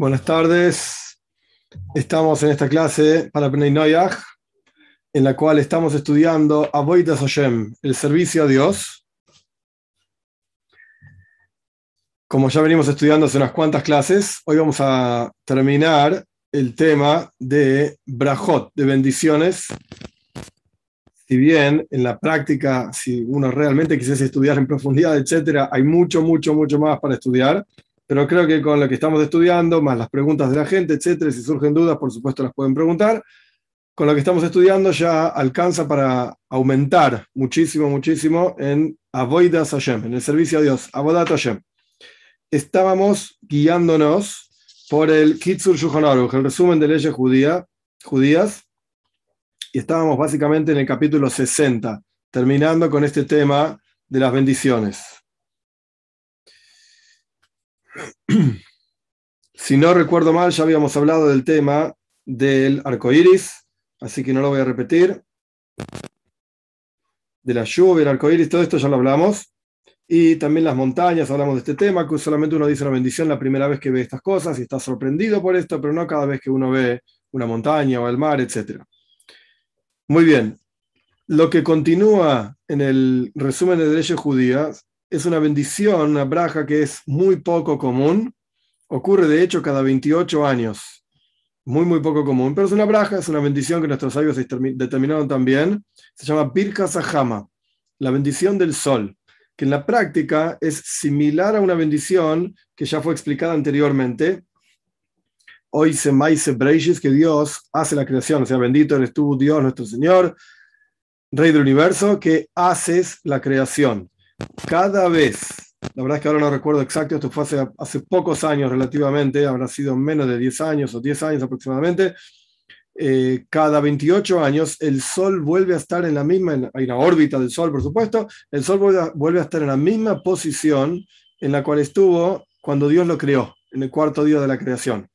Buenas tardes. Estamos en esta clase para Pnei Noyach, en la cual estamos estudiando Avoidas Hashem, el servicio a Dios. Como ya venimos estudiando hace unas cuantas clases, hoy vamos a terminar el tema de Brajot, de bendiciones. Si bien en la práctica, si uno realmente quisiese estudiar en profundidad, etcétera, hay mucho, mucho, mucho más para estudiar pero creo que con lo que estamos estudiando, más las preguntas de la gente, etcétera, si surgen dudas, por supuesto las pueden preguntar. Con lo que estamos estudiando ya alcanza para aumentar muchísimo, muchísimo en Avoidas Hashem, en el servicio a Dios, Avodat Hashem. Estábamos guiándonos por el Kitzur Shulchan el resumen de leyes judía, judías, y estábamos básicamente en el capítulo 60, terminando con este tema de las bendiciones. si no recuerdo mal, ya habíamos hablado del tema del arco iris, así que no lo voy a repetir. De la lluvia, el arco iris, todo esto ya lo hablamos. Y también las montañas, hablamos de este tema, que solamente uno dice una bendición la primera vez que ve estas cosas y está sorprendido por esto, pero no cada vez que uno ve una montaña o el mar, etc. Muy bien. Lo que continúa en el resumen de leyes judías es una bendición, una braja que es muy poco común. Ocurre de hecho cada 28 años. Muy, muy poco común. Pero es una braja, es una bendición que nuestros sabios determinaron también. Se llama Birka Sahama, la bendición del sol, que en la práctica es similar a una bendición que ya fue explicada anteriormente. Hoy se maise breishis, que Dios hace la creación. O sea, bendito eres tú, Dios nuestro Señor, Rey del universo, que haces la creación cada vez, la verdad es que ahora no recuerdo exacto, esto fue hace, pocos años relativamente, habrá sido menos de 10 años o 10 años aproximadamente, eh, cada 28 años el Sol vuelve a estar en la misma, hay una órbita del Sol por supuesto, el Sol vuelve a, estar en la misma posición en la cual estuvo cuando Dios lo creó, en el cuarto día de la creación.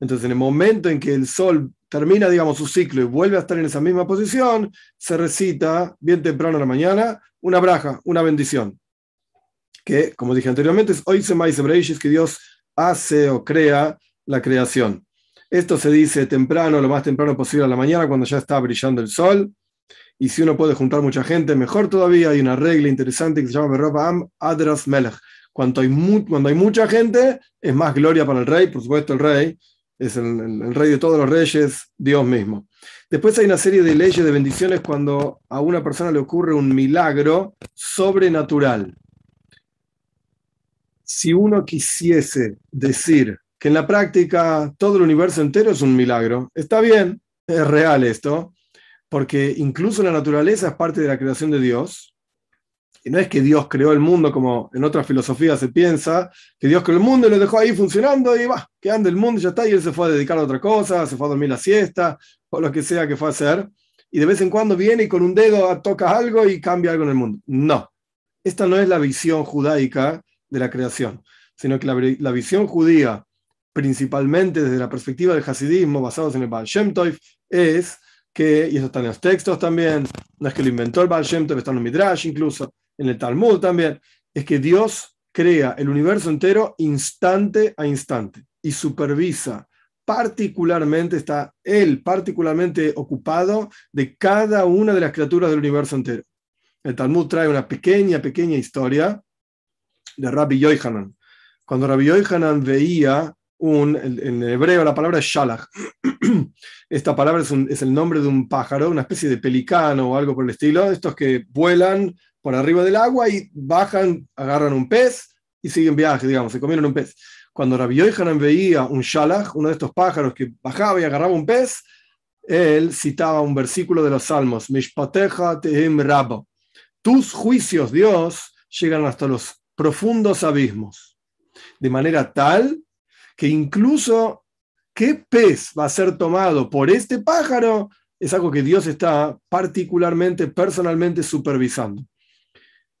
Entonces, en el momento en que el Sol termina, digamos, su ciclo y vuelve a estar en esa misma posición, se recita bien temprano en la mañana una braja, una bendición. Que, como dije anteriormente, es hoy se que Dios hace o crea la creación. Esto se dice temprano, lo más temprano posible a la mañana, cuando ya está brillando el sol. Y si uno puede juntar mucha gente, mejor todavía. Hay una regla interesante que se llama Am Adras Melech. Cuando hay, cuando hay mucha gente, es más gloria para el rey. Por supuesto, el rey es el rey de todos los reyes, Dios mismo. Después hay una serie de leyes de bendiciones cuando a una persona le ocurre un milagro sobrenatural. Si uno quisiese decir que en la práctica todo el universo entero es un milagro, está bien, es real esto, porque incluso la naturaleza es parte de la creación de Dios, y no es que Dios creó el mundo como en otras filosofías se piensa, que Dios creó el mundo y lo dejó ahí funcionando y va, que el mundo y ya está, y él se fue a dedicar a otra cosa, se fue a dormir la siesta, o lo que sea que fue a hacer, y de vez en cuando viene y con un dedo toca algo y cambia algo en el mundo. No, esta no es la visión judaica de la creación, sino que la, visión judía, principalmente desde la perspectiva del hasidismo, basados en el Baal Shem Tov, es que, y eso está en los textos también, no es que lo inventó el Baal Shem Tov, está en el Midrash incluso, en el Talmud también, es que Dios crea el universo entero instante a instante y supervisa particularmente, está él particularmente ocupado de cada una de las criaturas del universo entero. El Talmud trae una pequeña, pequeña historia de Rabbi Yohanan. Cuando Rabbi Yohanan veía un, en hebreo la palabra es shalach. Esta palabra es, es, el nombre de un pájaro, una especie de pelicano o algo por el estilo, estos que vuelan por arriba del agua y bajan, agarran un pez y siguen viaje, digamos, se comieron un pez. Cuando Rabbi Yohanan veía un shalach, uno de estos pájaros que bajaba y agarraba un pez, él citaba un versículo de los Salmos, Mishpateja tehim rabo. Tus juicios, Dios, llegan hasta los profundos abismos. De manera tal que incluso qué pez va a ser tomado por este pájaro es algo que Dios está particularmente, personalmente supervisando.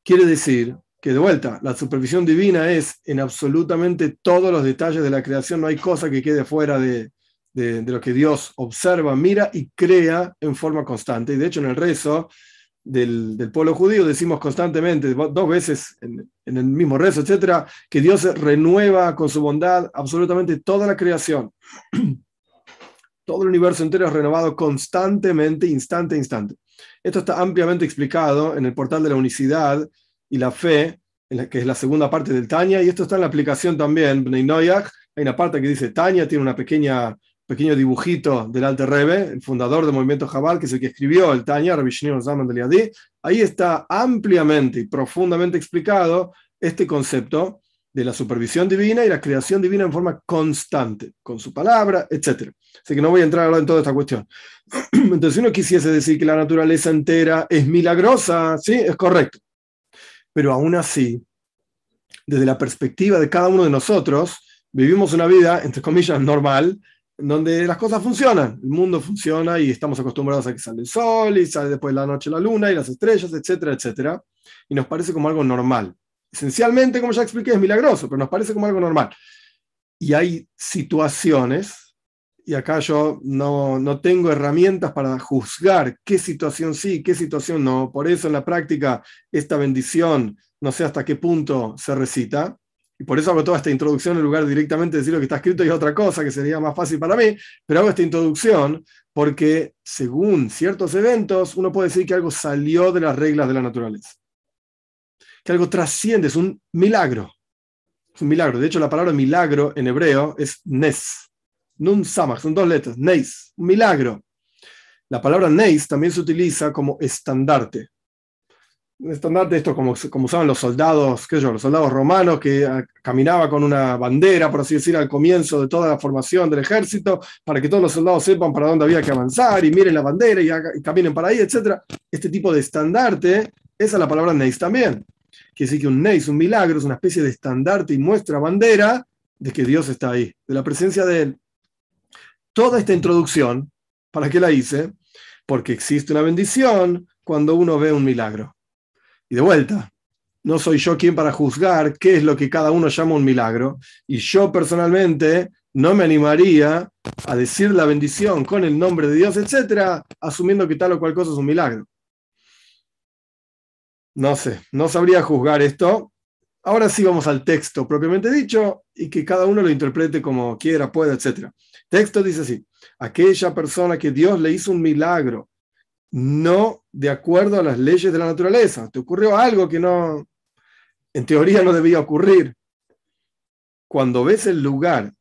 Quiere decir que de vuelta, la supervisión divina es en absolutamente todos los detalles de la creación, no hay cosa que quede fuera de, lo que Dios observa, mira y crea en forma constante. Y de hecho en el rezo del, del, pueblo judío, decimos constantemente, dos veces en, en, el mismo rezo, etcétera, que Dios renueva con su bondad absolutamente toda la creación. Todo el universo entero es renovado constantemente, instante a instante. Esto está ampliamente explicado en el portal de la unicidad y la fe, que es la segunda parte del Tanya, y esto está en la aplicación también, hay una parte que dice Tanya, tiene una pequeña pequeño dibujito del Alte Rebe, el fundador del movimiento Jabal, que es el que escribió el Tanya, Rabbi Zaman del. Ahí está ampliamente y profundamente explicado este concepto de la supervisión divina y la creación divina en forma constante, con su palabra, etc. Así que no voy a entrar ahora en toda esta cuestión. Entonces, si uno quisiese decir que la naturaleza entera es milagrosa, sí, es correcto. Pero aún así, desde la perspectiva de cada uno de nosotros, vivimos una vida, entre comillas, normal, donde las cosas funcionan, el mundo funciona y estamos acostumbrados a que sale el sol y sale después la noche la luna y las estrellas, etcétera, etcétera, y nos parece como algo normal. Esencialmente, como ya expliqué, es milagroso, pero nos parece como algo normal. Y hay situaciones, y acá yo no, no tengo herramientas para juzgar qué situación sí, qué situación no, por eso en la práctica esta bendición no sé hasta qué punto se recita, y por eso hago toda esta introducción en lugar de directamente decir lo que está escrito y otra cosa que sería más fácil para mí, pero hago esta introducción porque según ciertos eventos uno puede decir que algo salió de las reglas de la naturaleza, que algo trasciende, es un milagro, es un milagro. De hecho, la palabra milagro en hebreo es nes, nun samach, son dos letras, neis, un milagro. La palabra neis también se utiliza como estandarte estandarte, esto como, como usaban los soldados, qué yo, los soldados romanos que ah, caminaba con una bandera, por así decir, al comienzo de toda la formación del ejército, para que todos los soldados sepan para dónde había que avanzar y miren la bandera y, caminen para ahí, etc. Este tipo de estandarte, esa es la palabra neis también. Quiere decir que un neis, un milagro, es una especie de estandarte y muestra bandera de que Dios está ahí, de la presencia de Él. Toda esta introducción, ¿para qué la hice? Porque existe una bendición cuando uno ve un milagro. Y de vuelta, no soy yo quien para juzgar qué es lo que cada uno llama un milagro. Y yo personalmente no me animaría a decir la bendición con el nombre de Dios, etcétera, asumiendo que tal o cual cosa es un milagro. No sé, no sabría juzgar esto. Ahora sí vamos al texto propiamente dicho y que cada uno lo interprete como quiera, pueda, etcétera. Texto dice así: aquella persona que Dios le hizo un milagro no de acuerdo a las leyes de la naturaleza. Te ocurrió algo que no, en teoría no debía ocurrir. Cuando ves el lugar,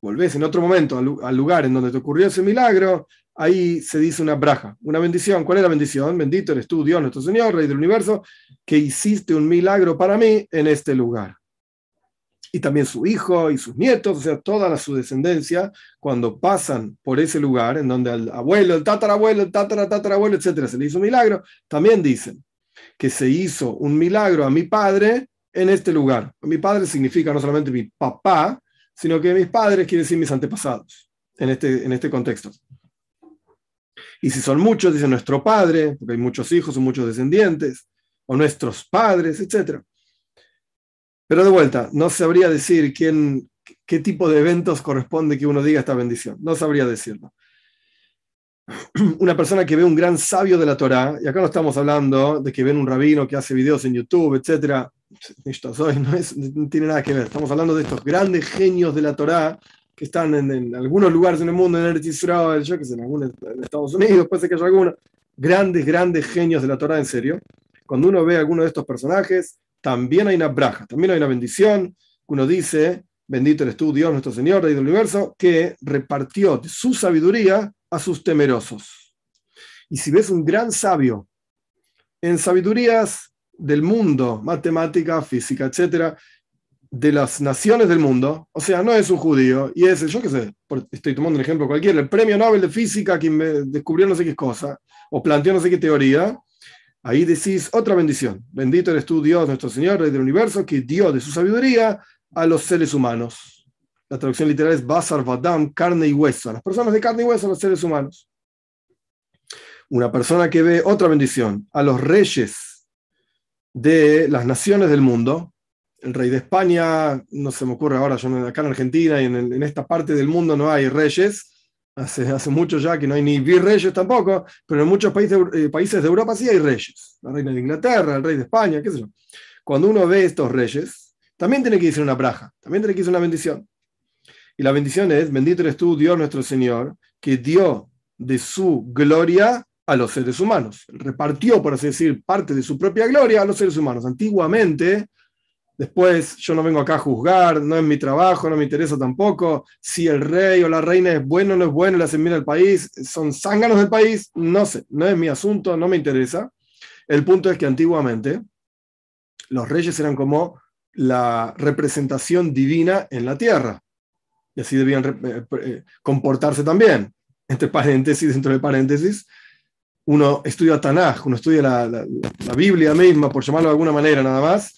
volvés en otro momento al, lugar en donde te ocurrió ese milagro, ahí se dice una braja, una bendición. ¿Cuál es la bendición? Bendito eres tú, Dios nuestro Señor, Rey del universo, que hiciste un milagro para mí en este lugar y también su hijo y sus nietos, o sea, toda su descendencia, cuando pasan por ese lugar en donde al abuelo, el tatarabuelo, el tatara, tatarabuelo, etcétera, se le hizo un milagro, también dicen que se hizo un milagro a mi padre en este lugar. Mi padre significa no solamente mi papá, sino que mis padres quiere decir mis antepasados en este, en este contexto. Y si son muchos, dice nuestro padre, porque hay muchos hijos o muchos descendientes, o nuestros padres, etcétera. Pero de vuelta, no sabría decir quién, qué tipo de eventos corresponde que uno diga esta bendición. No sabría decirlo. Una persona que ve un gran sabio de la Torá, y acá no estamos hablando de que ven un rabino que hace videos en YouTube, etc. Esto no, tiene nada que ver. Estamos hablando de estos grandes genios de la Torá que están en, algunos lugares en el mundo, en Eretz Israel, yo que en, algunos, Estados Unidos, puede ser que haya algunos. Grandes, grandes genios de la Torá, en serio. Cuando uno ve a alguno de estos personajes, también hay una braja, también hay una bendición. Uno dice, bendito eres tú, nuestro Señor, Rey del universo, que repartió su sabiduría a sus temerosos. Y si ves un gran sabio en sabidurías del mundo, matemática, física, etcétera, de las naciones del mundo, o sea, no es un judío, y es, yo qué sé, estoy tomando un ejemplo cualquiera, el premio Nobel de Física, quien descubrió no sé qué cosa, o planteó no sé qué teoría, Ahí decís otra bendición. Bendito eres tú, Dios, nuestro Señor, Rey del universo, que dio de su sabiduría a los seres humanos. La traducción literal es Basar Vadam, carne y hueso. Las personas de carne y hueso, los seres humanos. Una persona que ve otra bendición a los reyes de las naciones del mundo. El rey de España, no se me ocurre ahora, yo acá en Argentina y en, esta parte del mundo no hay reyes, Hace, hace mucho ya que no hay ni virreyes tampoco, pero en muchos países, eh, países de Europa sí hay reyes. La reina de Inglaterra, el rey de España, qué sé yo. Cuando uno ve estos reyes, también tiene que decir una braja, también tiene que decir una bendición. Y la bendición es, bendito eres tú, Dios nuestro Señor, que dio de su gloria a los seres humanos. Repartió, por así decir, parte de su propia gloria a los seres humanos. Antiguamente, después yo no vengo acá a juzgar, no es mi trabajo, no me interesa tampoco si el rey o la reina es bueno o no es bueno, le hacen bien al país, son zánganos del país, no sé, no es mi asunto, no me interesa. El punto es que antiguamente los reyes eran como la representación divina en la tierra. Y así debían eh, eh, comportarse también. Entre paréntesis, dentro de paréntesis, uno estudia Tanaj, uno estudia la, Biblia misma, por llamarlo de alguna manera nada más,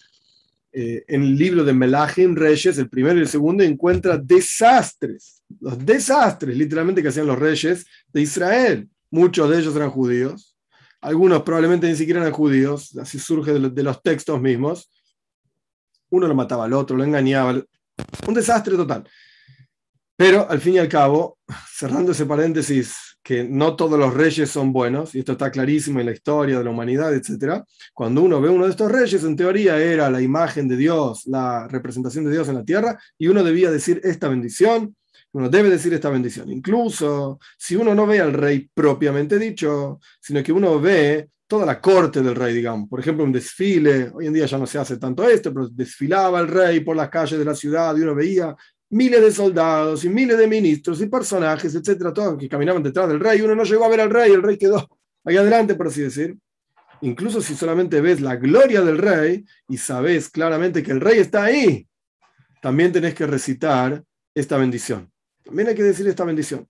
eh, en el libro de Melachim Reyes, el primero y el segundo, encuentra desastres, los desastres literalmente que hacían los reyes de Israel. Muchos de ellos eran judíos, algunos probablemente ni siquiera eran judíos, así surge de, los textos mismos. Uno lo mataba al otro, lo engañaba, un desastre total. Pero al fin y al cabo, cerrando ese paréntesis que no todos los reyes son buenos, y esto está clarísimo en la historia de la humanidad, etc. Cuando uno ve uno de estos reyes, en teoría era la imagen de Dios, la representación de Dios en la tierra, y uno debía decir esta bendición, uno debe decir esta bendición. Incluso si uno no ve al rey propiamente dicho, sino que uno ve toda la corte del rey, digamos. Por ejemplo, un desfile, hoy en día ya no se hace tanto esto, pero desfilaba el rey por las calles de la ciudad y uno veía miles de soldados y miles de ministros y personajes, etcétera, todos que caminaban detrás del rey. Uno no llegó a ver al rey, el rey quedó ahí adelante, por así decir. Incluso si solamente ves la gloria del rey y sabes claramente que el rey está ahí, también tenés que recitar esta bendición. También hay que decir esta bendición.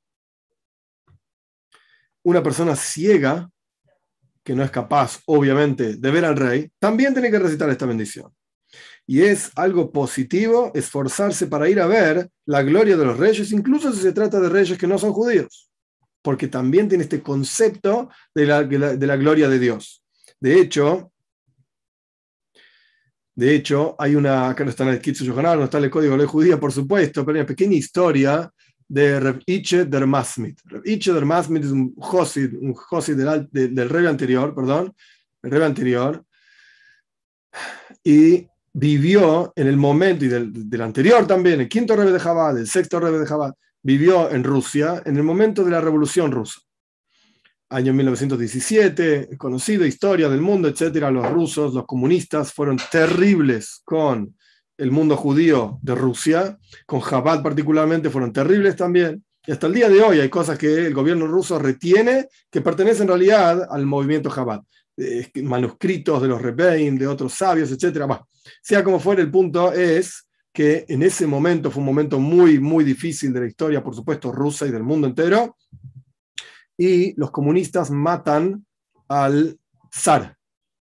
Una persona ciega, que no es capaz, obviamente, de ver al rey, también tiene que recitar esta bendición y es algo positivo esforzarse para ir a ver la gloria de los reyes, incluso si se trata de reyes que no son judíos, porque también tiene este concepto de la, de la gloria de Dios. De hecho, de hecho, hay una, acá no está en el Kitsu Yohanan, no está en el código de la judía, por supuesto, pero hay una pequeña historia de Reb Iche Dermasmit. Reb Iche Dermasmit es un Josid, un Josid del, del, rey anterior, perdón, el rey anterior, y vivió en el momento, y del, anterior también, el quinto rebe de Jabal, el sexto rebe de Jabal, vivió en Rusia en el momento de la Revolución Rusa. Año 1917, conocido, historia del mundo, etcétera. Los rusos, los comunistas fueron terribles con el mundo judío de Rusia, con Jabal particularmente fueron terribles también. Y hasta el día de hoy hay cosas que el gobierno ruso retiene que pertenecen en realidad al movimiento Jabal. Eh, manuscritos de los Rebbein, de otros sabios, etc. sea como fuera, el punto es que en ese momento fue un momento muy, muy difícil de la historia, por supuesto, rusa y del mundo entero, y los comunistas matan al zar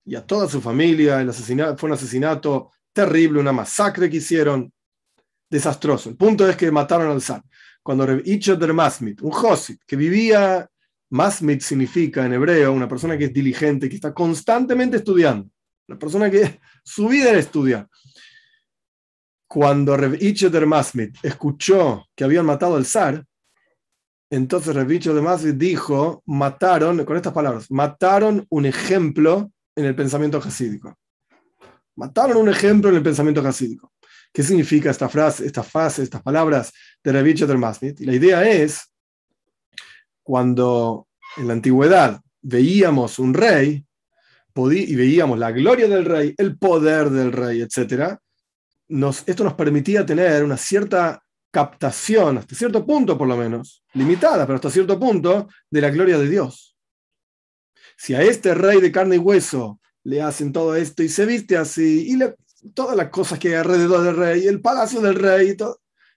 y a toda su familia. El asesinato, fue un asesinato terrible, una masacre que hicieron, desastroso. El punto es que mataron al zar. Cuando Ichot Masmit, un Josit, que vivía Masmit significa en hebreo una persona que es diligente, que está constantemente estudiando. Una persona que su vida era estudiar. Cuando Rev de Masmit escuchó que habían matado al zar, entonces Rev de Masmit dijo, mataron, con estas palabras, mataron un ejemplo en el pensamiento jasídico. Mataron un ejemplo en el pensamiento jasídico. ¿Qué significa esta frase, esta frase, estas palabras de Rev de Masmit? La idea es cuando en la antigüedad veíamos un rey y veíamos la gloria del rey, el poder del rey, etc., esto nos permitía tener una cierta captación, hasta cierto punto por lo menos, limitada, pero hasta cierto punto, de la gloria de Dios. Si a este rey de carne y hueso le hacen todo esto y se viste así, y todas las cosas que hay alrededor del rey, el palacio del rey,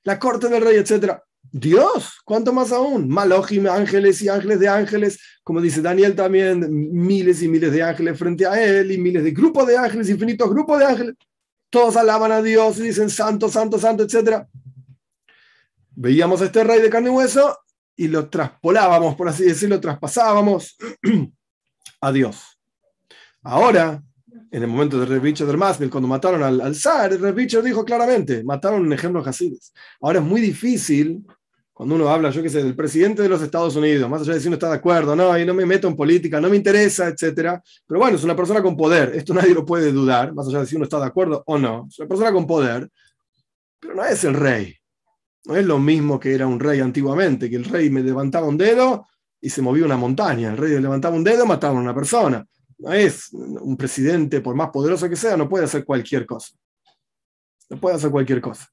la corte del rey, etc., Dios, ¿cuánto más aún? Malojim, ángeles y ángeles de ángeles, como dice Daniel también, miles y miles de ángeles frente a él y miles de grupos de ángeles, infinitos grupos de ángeles. Todos alaban a Dios y dicen santo, santo, santo, etc. Veíamos a este rey de carne y hueso y lo traspolábamos, por así decirlo, traspasábamos a Dios. Ahora, en el momento de Revicho del Masmil, cuando mataron al, al zar, Revicho dijo claramente, mataron un ejemplo de Hasides. Ahora es muy difícil Cuando uno habla, yo qué sé, del presidente de los Estados Unidos, más allá de si uno está de acuerdo, no, y no me meto en política, no me interesa, etcétera. Pero bueno, es una persona con poder, esto nadie lo puede dudar, más allá de si uno está de acuerdo o no. Es una persona con poder, pero no es el rey. No es lo mismo que era un rey antiguamente, que el rey me levantaba un dedo y se movía una montaña. El rey levantaba un dedo, mataba a una persona. No es un presidente, por más poderoso que sea, no puede hacer cualquier cosa. No puede hacer cualquier cosa.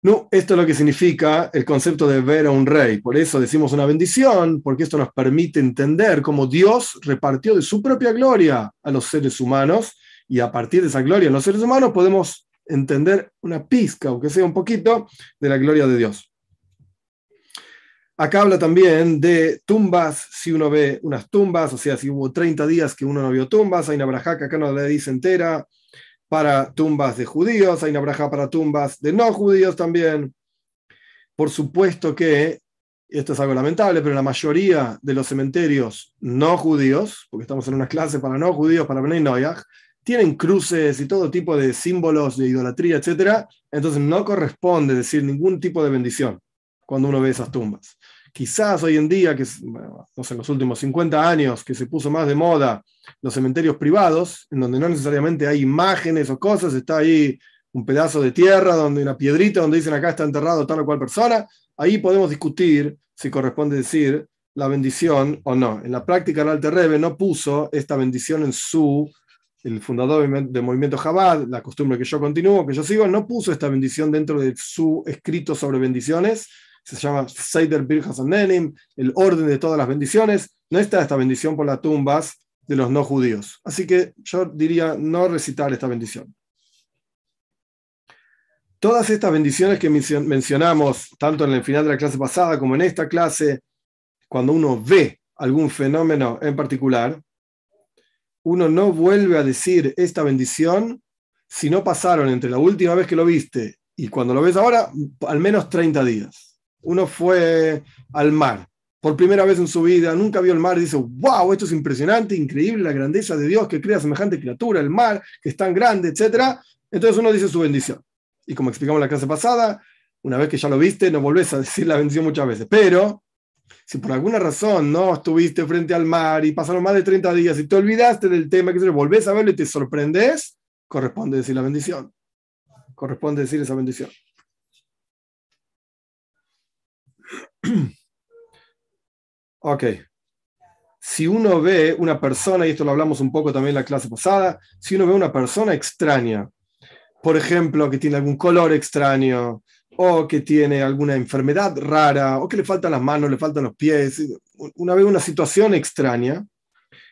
No, esto es lo que significa el concepto de ver a un rey. Por eso decimos una bendición, porque esto nos permite entender cómo Dios repartió de su propia gloria a los seres humanos y a partir de esa gloria en los seres humanos podemos entender una pizca, aunque sea un poquito, de la gloria de Dios. Acá habla también de tumbas, si uno ve unas tumbas, o sea, si hubo 30 días que uno no vio tumbas, hay una braja que acá no la dice entera, para tumbas de judíos, hay una braja para tumbas de no judíos también. Por supuesto que, esto es algo lamentable, pero la mayoría de los cementerios no judíos, porque estamos en una clase para no judíos, para Bnei Noyaj, tienen cruces y todo tipo de símbolos de idolatría, etc. Entonces no corresponde decir ningún tipo de bendición cuando uno ve esas tumbas. Quizás hoy en día, que no sé, en los últimos 50 años, que se puso más de moda los cementerios privados, en donde no necesariamente hay imágenes o cosas, está ahí un pedazo de tierra, donde una piedrita, donde dicen acá está enterrado tal o cual persona, ahí podemos discutir si corresponde decir la bendición o no. En la práctica el Alter Rebbe no puso esta bendición en su, el fundador del movimiento Chabad, la costumbre que yo continúo, que yo sigo, no puso esta bendición dentro de su escrito sobre bendiciones, se llama Seider Birjas Nenim, el orden de todas las bendiciones. No está esta bendición por las tumbas de los no judíos. Así que yo diría no recitar esta bendición. Todas estas bendiciones que mencionamos, tanto en el final de la clase pasada como en esta clase, cuando uno ve algún fenómeno en particular, uno no vuelve a decir esta bendición si no pasaron entre la última vez que lo viste y cuando lo ves ahora, al menos 30 días uno fue al mar por primera vez en su vida, nunca vio el mar dice, wow, esto es impresionante, increíble la grandeza de Dios que crea semejante criatura, el mar, que es tan grande, etc. Entonces uno dice su bendición. Y como explicamos en la clase pasada, una vez que ya lo viste, no volvés a decir la bendición muchas veces. Pero si por alguna razón no estuviste frente al mar y pasaron más de 30 días y te olvidaste del tema, que volvés a verlo y te sorprendes, corresponde decir la bendición. Corresponde decir esa bendición. Ok. Si uno ve una persona, y esto lo hablamos un poco también en la clase pasada, si uno ve una persona extraña, por ejemplo, que tiene algún color extraño, o que tiene alguna enfermedad rara, o que le faltan las manos, le faltan los pies, una ve una situación extraña,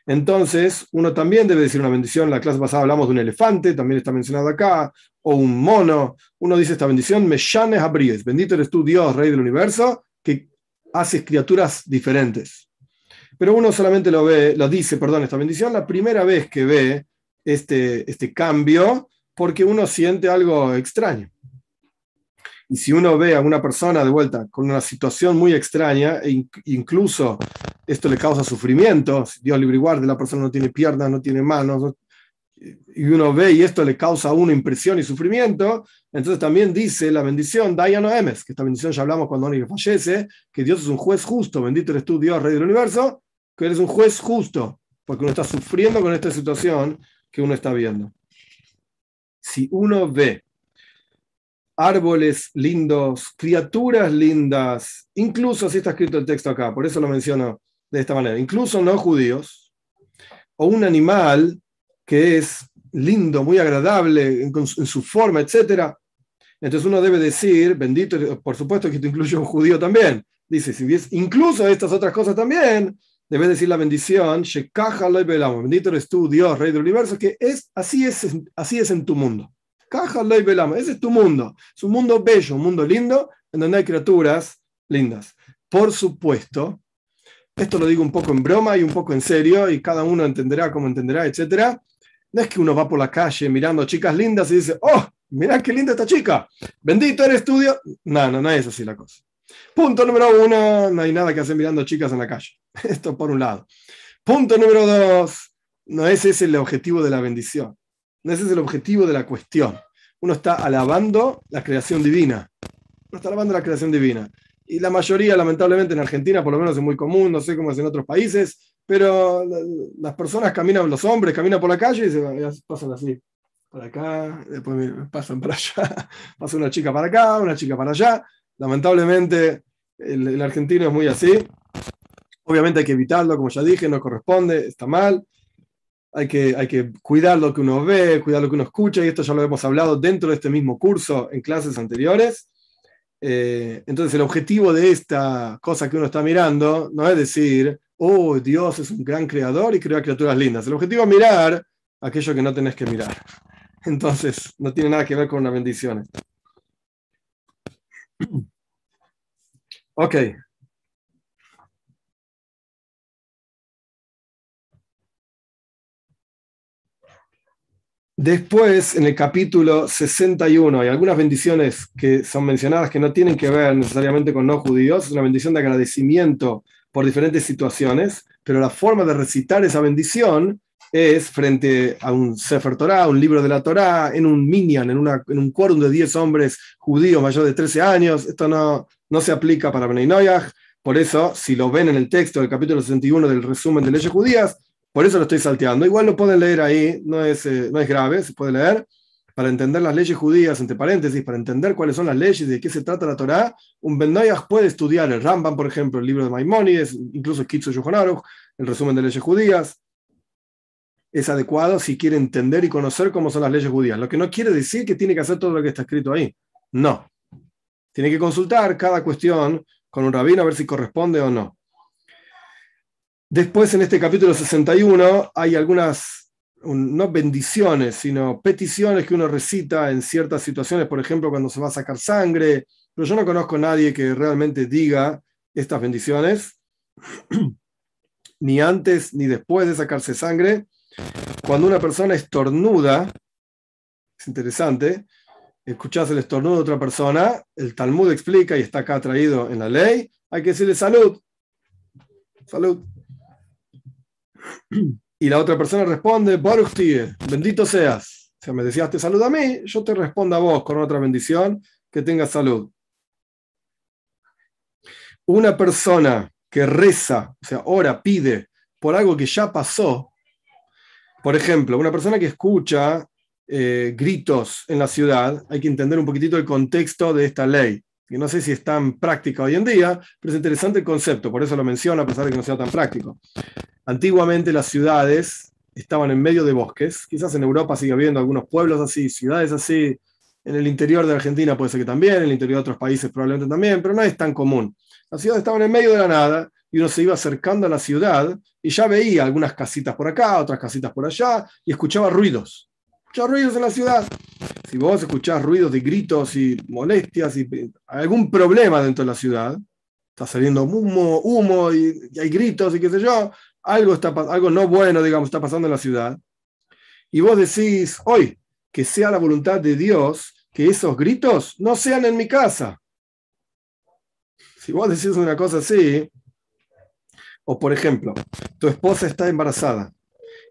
entonces uno también debe decir una bendición. En la clase pasada hablamos de un elefante, también está mencionado acá, o un mono. Uno dice esta bendición, Meshanes Abries, bendito eres tú, Dios, Rey del universo, que haces criaturas diferentes. Pero uno solamente lo ve, lo dice, perdón, esta bendición la primera vez que ve este, este cambio, porque uno siente algo extraño. Y si uno ve a una persona de vuelta con una situación muy extraña, e incluso esto le causa sufrimiento, Dios libre y guarde, la persona no tiene piernas, no tiene manos, y uno ve y esto le causa a uno impresión y sufrimiento, entonces también dice la bendición, Dayano Emes, que esta bendición ya hablamos cuando alguien fallece, que Dios es un juez justo, bendito eres tú, Dios, Rey del Universo, que eres un juez justo, porque uno está sufriendo con esta situación que uno está viendo. Si uno ve árboles lindos, criaturas lindas, incluso así está escrito el texto acá, por eso lo menciono de esta manera, incluso no judíos, o un animal que es lindo, muy agradable en, su forma, etc. Entonces uno debe decir, bendito, por supuesto que esto incluye un judío también. Dice, si ves incluso estas otras cosas también, debes decir la bendición, bendito eres tú, Dios, Rey del Universo, que es, así, es, así es en tu mundo. Ese es tu mundo. Es un mundo bello, un mundo lindo, en donde hay criaturas lindas. Por supuesto, esto lo digo un poco en broma y un poco en serio, y cada uno entenderá como entenderá, etcétera no es que uno va por la calle mirando chicas lindas y dice, oh, mira qué linda esta chica, bendito eres tú No, no, no es así la cosa. Punto número uno, no hay nada que hacer mirando chicas en la calle. Esto por un lado. Punto número dos, no ese es el objetivo de la bendición. No ese es el objetivo de la cuestión. Uno está alabando la creación divina. Uno está alabando la creación divina. Y la mayoría, lamentablemente, en Argentina, por lo menos es muy común, no sé cómo es en otros países, pero las personas caminan, los hombres caminan por la calle y se pasan así, para acá, después pasan para allá, pasa una chica para acá, una chica para allá. Lamentablemente, el, el argentino es muy así. Obviamente hay que evitarlo, como ya dije, no corresponde, está mal hay que, hay que cuidar lo que uno ve, cuidar lo que uno escucha, y esto ya lo hemos hablado dentro de este mismo curso en clases anteriores. Eh, entonces, el objetivo de esta cosa que uno está mirando no es decir, oh, Dios es un gran creador y crea criaturas lindas. El objetivo es mirar aquello que no tenés que mirar. Entonces, no tiene nada que ver con una bendición. Ok, Después, en el capítulo 61, hay algunas bendiciones que son mencionadas que no tienen que ver necesariamente con no judíos, es una bendición de agradecimiento por diferentes situaciones, pero la forma de recitar esa bendición es frente a un Sefer Torah, un libro de la Torah, en un minyan, en, en un quórum de 10 hombres judíos mayores de 13 años. Esto no, no se aplica para Benay por eso, si lo ven en el texto del capítulo 61 del resumen de leyes judías, por eso lo estoy salteando. Igual lo pueden leer ahí, no es, eh, no es grave, se puede leer. Para entender las leyes judías, entre paréntesis, para entender cuáles son las leyes, de qué se trata la Torá, un Ben puede estudiar el Rambam, por ejemplo, el libro de Maimónides, incluso Kitsu Yohanaruch, el resumen de leyes judías. Es adecuado si quiere entender y conocer cómo son las leyes judías. Lo que no quiere decir que tiene que hacer todo lo que está escrito ahí. No. Tiene que consultar cada cuestión con un rabino a ver si corresponde o no. Después, en este capítulo 61, hay algunas, no bendiciones, sino peticiones que uno recita en ciertas situaciones, por ejemplo, cuando se va a sacar sangre, pero yo no conozco a nadie que realmente diga estas bendiciones, ni antes ni después de sacarse sangre. Cuando una persona estornuda, es interesante, escuchás el estornudo de otra persona, el Talmud explica y está acá traído en la ley, hay que decirle salud. Salud. Y la otra persona responde, Baruch bendito seas. O sea, me decías, te saluda a mí, yo te respondo a vos con otra bendición, que tengas salud. Una persona que reza, o sea, ora, pide por algo que ya pasó, por ejemplo, una persona que escucha eh, gritos en la ciudad, hay que entender un poquitito el contexto de esta ley, que no sé si es tan práctica hoy en día, pero es interesante el concepto, por eso lo menciono a pesar de que no sea tan práctico. Antiguamente las ciudades estaban en medio de bosques, quizás en Europa sigue habiendo algunos pueblos así, ciudades así, en el interior de Argentina puede ser que también, en el interior de otros países probablemente también, pero no es tan común. Las ciudades estaban en medio de la nada y uno se iba acercando a la ciudad y ya veía algunas casitas por acá, otras casitas por allá y escuchaba ruidos. Escuchaba ruidos en la ciudad. Si vos escuchás ruidos de gritos y molestias y algún problema dentro de la ciudad, está saliendo humo, humo y, y hay gritos y qué sé yo, algo, está, algo no bueno, digamos, está pasando en la ciudad, y vos decís, hoy, que sea la voluntad de Dios que esos gritos no sean en mi casa. Si vos decís una cosa así, o por ejemplo, tu esposa está embarazada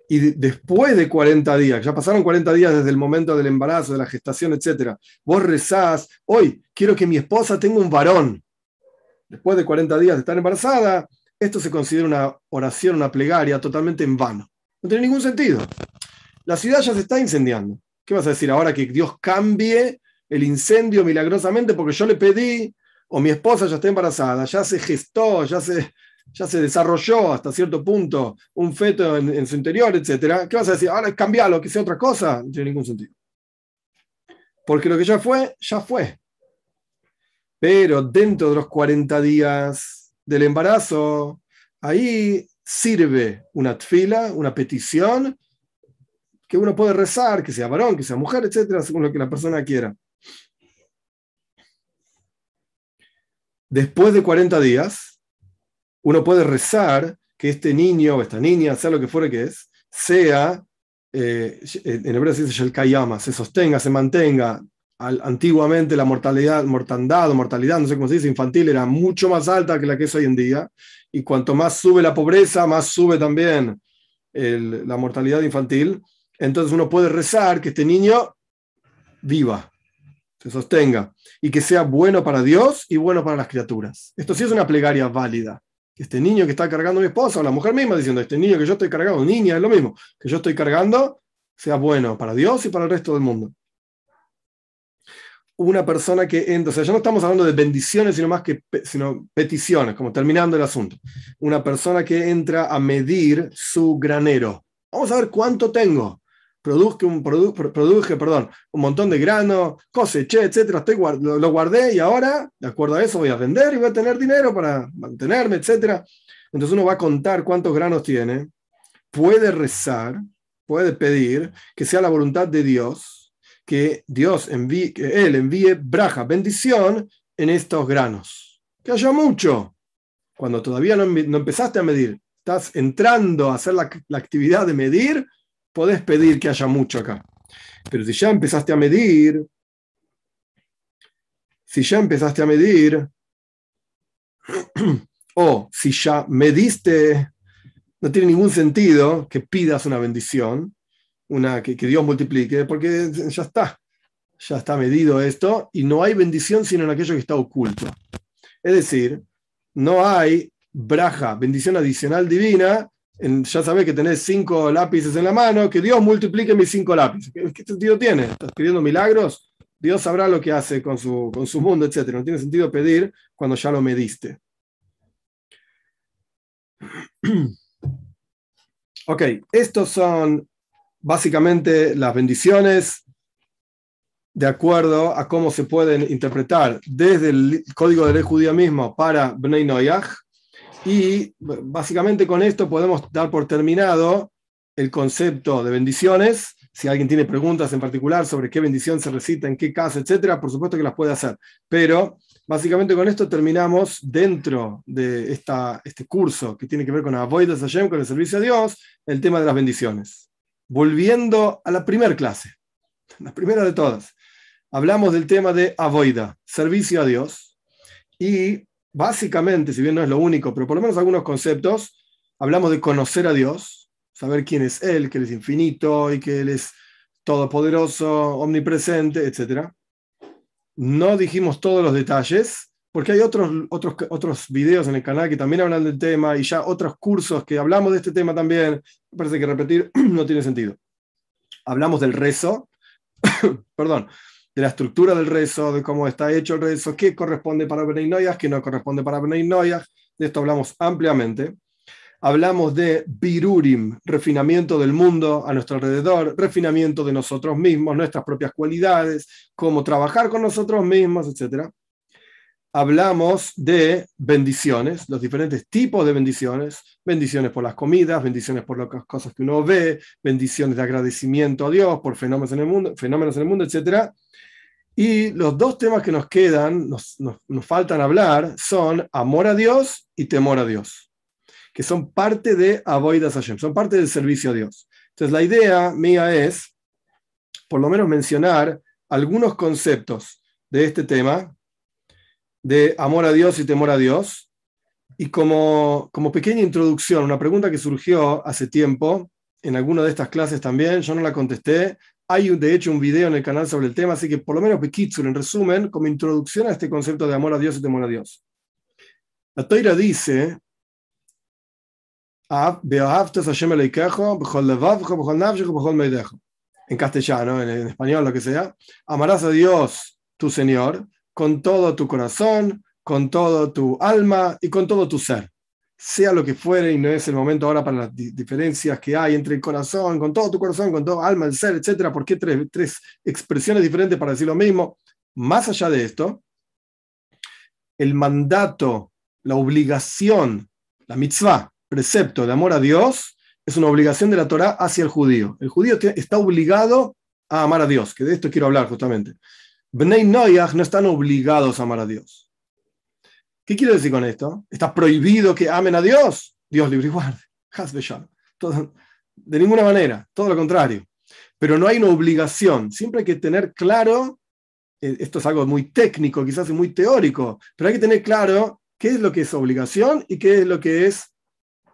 y después de 40 días, ya pasaron 40 días desde el momento del embarazo, de la gestación, etc., vos rezás, hoy quiero que mi esposa tenga un varón. Después de 40 días de estar embarazada, esto se considera una oración, una plegaria totalmente en vano. No tiene ningún sentido. La ciudad ya se está incendiando. ¿Qué vas a decir ahora que Dios cambie el incendio milagrosamente porque yo le pedí, o mi esposa ya está embarazada, ya se gestó, ya se, ya se desarrolló hasta cierto punto un feto en, su interior, etcétera? ¿Qué vas a decir? Ahora cambiarlo, que sea otra cosa. No tiene ningún sentido. Porque lo que ya fue, ya fue. Pero dentro de los 40 días del embarazo, ahí sirve una tfila, una petición que uno puede rezar, que sea varón, que sea mujer, etcétera, según lo que la persona quiera. Después de 40 días, uno puede rezar que este niño o esta niña, sea lo que fuere que es, sea, eh, en hebreo se dice Shelkayama, se sostenga, se mantenga antiguamente la mortalidad, mortandad o mortalidad, no sé cómo se dice, infantil era mucho más alta que la que es hoy en día. Y cuanto más sube la pobreza, más sube también la mortalidad infantil. Entonces uno puede rezar que este niño viva. se sostenga y que sea bueno para Dios y bueno para las criaturas. Esto sí es una plegaria válida. Este niño que está cargando mi esposa o la mujer misma diciendo, este niño que yo estoy cargando, niña, es lo mismo, que yo estoy cargando, sea bueno para Dios y para el resto del mundo. Una persona que entra, o sea, ya no estamos hablando de bendiciones, sino más que sino peticiones, como terminando el asunto. Una persona que entra a medir su granero. Vamos a ver cuánto tengo produje un, produje, perdón, un montón de grano, coseché, etcétera, estoy, lo, guardé y ahora, de acuerdo a eso, voy a vender y voy a tener dinero para mantenerme, etcétera. Entonces uno va a contar cuántos granos tiene, puede rezar, puede pedir que sea la voluntad de Dios, que Dios envíe, que Él envíe braja, bendición en estos granos. Que haya mucho. Cuando todavía no, empezaste a medir, estás entrando a hacer la, la actividad de medir, podés pedir que haya mucho acá. Pero si ya empezaste a medir, si ya empezaste a medir, o si ya mediste, no tiene ningún sentido que pidas una bendición, una, que, Dios multiplique, porque ya está, ya está medido esto, y no hay bendición sino en aquello que está oculto. Es decir, no hay braja, bendición adicional divina, ya sabes que tenés cinco lápices en la mano, que Dios multiplique mis cinco lápices. ¿Qué, sentido tiene? ¿Estás pidiendo milagros? Dios sabrá lo que hace con su, con su mundo, etc. No tiene sentido pedir cuando ya lo mediste. Ok, estos son básicamente las bendiciones de acuerdo a cómo se pueden interpretar desde el código de ley judía mismo para Bnei Noyach y básicamente con esto podemos dar por terminado el concepto de bendiciones. Si alguien tiene preguntas en particular sobre qué bendición se recita, en qué caso, etcétera, por supuesto que las puede hacer. Pero básicamente con esto terminamos dentro de esta, este curso que tiene que ver con Avoidas Hashem, con el servicio a Dios, el tema de las bendiciones. Volviendo a la primera clase, la primera de todas, hablamos del tema de Avoida, servicio a Dios, y básicamente, si bien no es lo único, pero por lo menos algunos conceptos, hablamos de conocer a Dios, saber quién es Él, que Él es infinito y que Él es todopoderoso, omnipresente, etc. No dijimos todos los detalles, porque hay otros, otros, otros videos en el canal que también hablan del tema y ya otros cursos que hablamos de este tema también. Parece que repetir no tiene sentido. Hablamos del rezo, perdón, de la estructura del rezo, de cómo está hecho el rezo, qué corresponde para Bnei qué no corresponde para Bnei De esto hablamos ampliamente. Hablamos de birurim, refinamiento del mundo a nuestro alrededor, refinamiento de nosotros mismos, nuestras propias cualidades, cómo trabajar con nosotros mismos, etc. Hablamos de bendiciones, los diferentes tipos de bendiciones, bendiciones por las comidas, bendiciones por las cosas que uno ve, bendiciones de agradecimiento a Dios por fenómenos en el mundo, fenómenos en el mundo, etc. Y los dos temas que nos quedan, nos, faltan hablar, son amor a Dios y temor a Dios, que son parte de Avoidas Hashem, son parte del servicio a Dios. Entonces, la idea mía es, por lo menos, mencionar algunos conceptos de este tema, de amor a Dios y temor a Dios. Y como, como pequeña introducción, una pregunta que surgió hace tiempo en alguna de estas clases también, yo no la contesté, hay de hecho un video en el canal sobre el tema, así que por lo menos Bekitsur, en resumen, como introducción a este concepto de amor a Dios y temor a Dios. La Toira dice, en castellano, en español, lo que sea, amarás a Dios, tu Señor, con todo tu corazón, con todo tu alma y con todo tu ser sea lo que fuere, y no es el momento ahora para las diferencias que hay entre el corazón, con todo tu corazón, con todo alma, el ser, etcétera, ¿por qué tres, tres expresiones diferentes para decir lo mismo? Más allá de esto, el mandato, la obligación, la mitzvah, precepto de amor a Dios, es una obligación de la Torah hacia el judío. El judío está obligado a amar a Dios, que de esto quiero hablar justamente. Bnei Noyach no están obligados a amar a Dios. ¿Qué quiero decir con esto? ¿Está prohibido que amen a Dios? Dios libre y guarde. De ninguna manera, todo lo contrario. Pero no hay una obligación. Siempre hay que tener claro, eh, esto es algo muy técnico, quizás muy teórico, pero hay que tener claro qué es lo que es obligación y qué es lo que es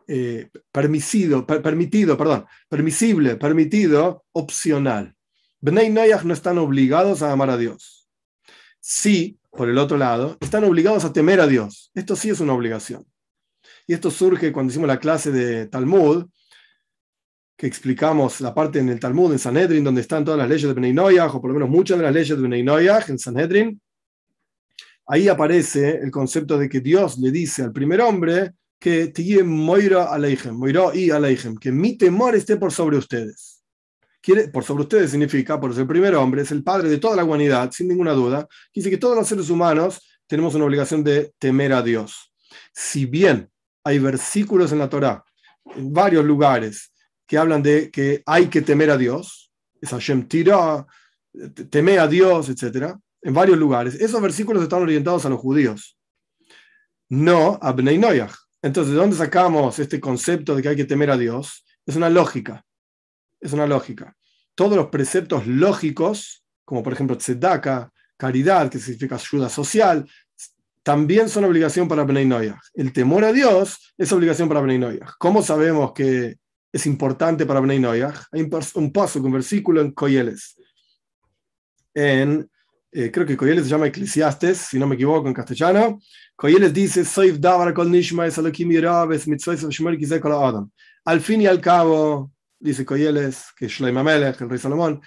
eh, permisido, permitido, perdón, permisible, permitido, opcional. Bnei Noyach no están obligados a amar a Dios. sí, por el otro lado, están obligados a temer a Dios. Esto sí es una obligación. Y esto surge cuando hicimos la clase de Talmud, que explicamos la parte en el Talmud, en Sanhedrin, donde están todas las leyes de Bnei Noyaj, o por lo menos muchas de las leyes de Bnei Noyaj en Sanhedrin. Ahí aparece el concepto de que Dios le dice al primer hombre que moira aleichem, moira y aleichem, que mi temor esté por sobre ustedes. Quiere, por sobre ustedes significa, por ser el primer hombre, es el padre de toda la humanidad, sin ninguna duda. Dice que todos los seres humanos tenemos una obligación de temer a Dios. Si bien hay versículos en la Torá, en varios lugares, que hablan de que hay que temer a Dios, es Hashem tira, teme a Dios, etc. En varios lugares. Esos versículos están orientados a los judíos, no a Bnei Noyach. Entonces, ¿de dónde sacamos este concepto de que hay que temer a Dios? Es una lógica. Es una lógica. Todos los preceptos lógicos, como por ejemplo tzedaka, caridad, que significa ayuda social, también son obligación para Bnei Noyach. El temor a Dios es obligación para Bnei Noyach. ¿Cómo sabemos que es importante para Bnei Noyach? Hay un paso, un versículo en Coyeles. En, eh, creo que Coyeles se llama Eclesiastes, si no me equivoco en castellano. Coyeles dice, Al fin y al cabo, dice Coyeles, que Shloim Amelech, el rey Salomón,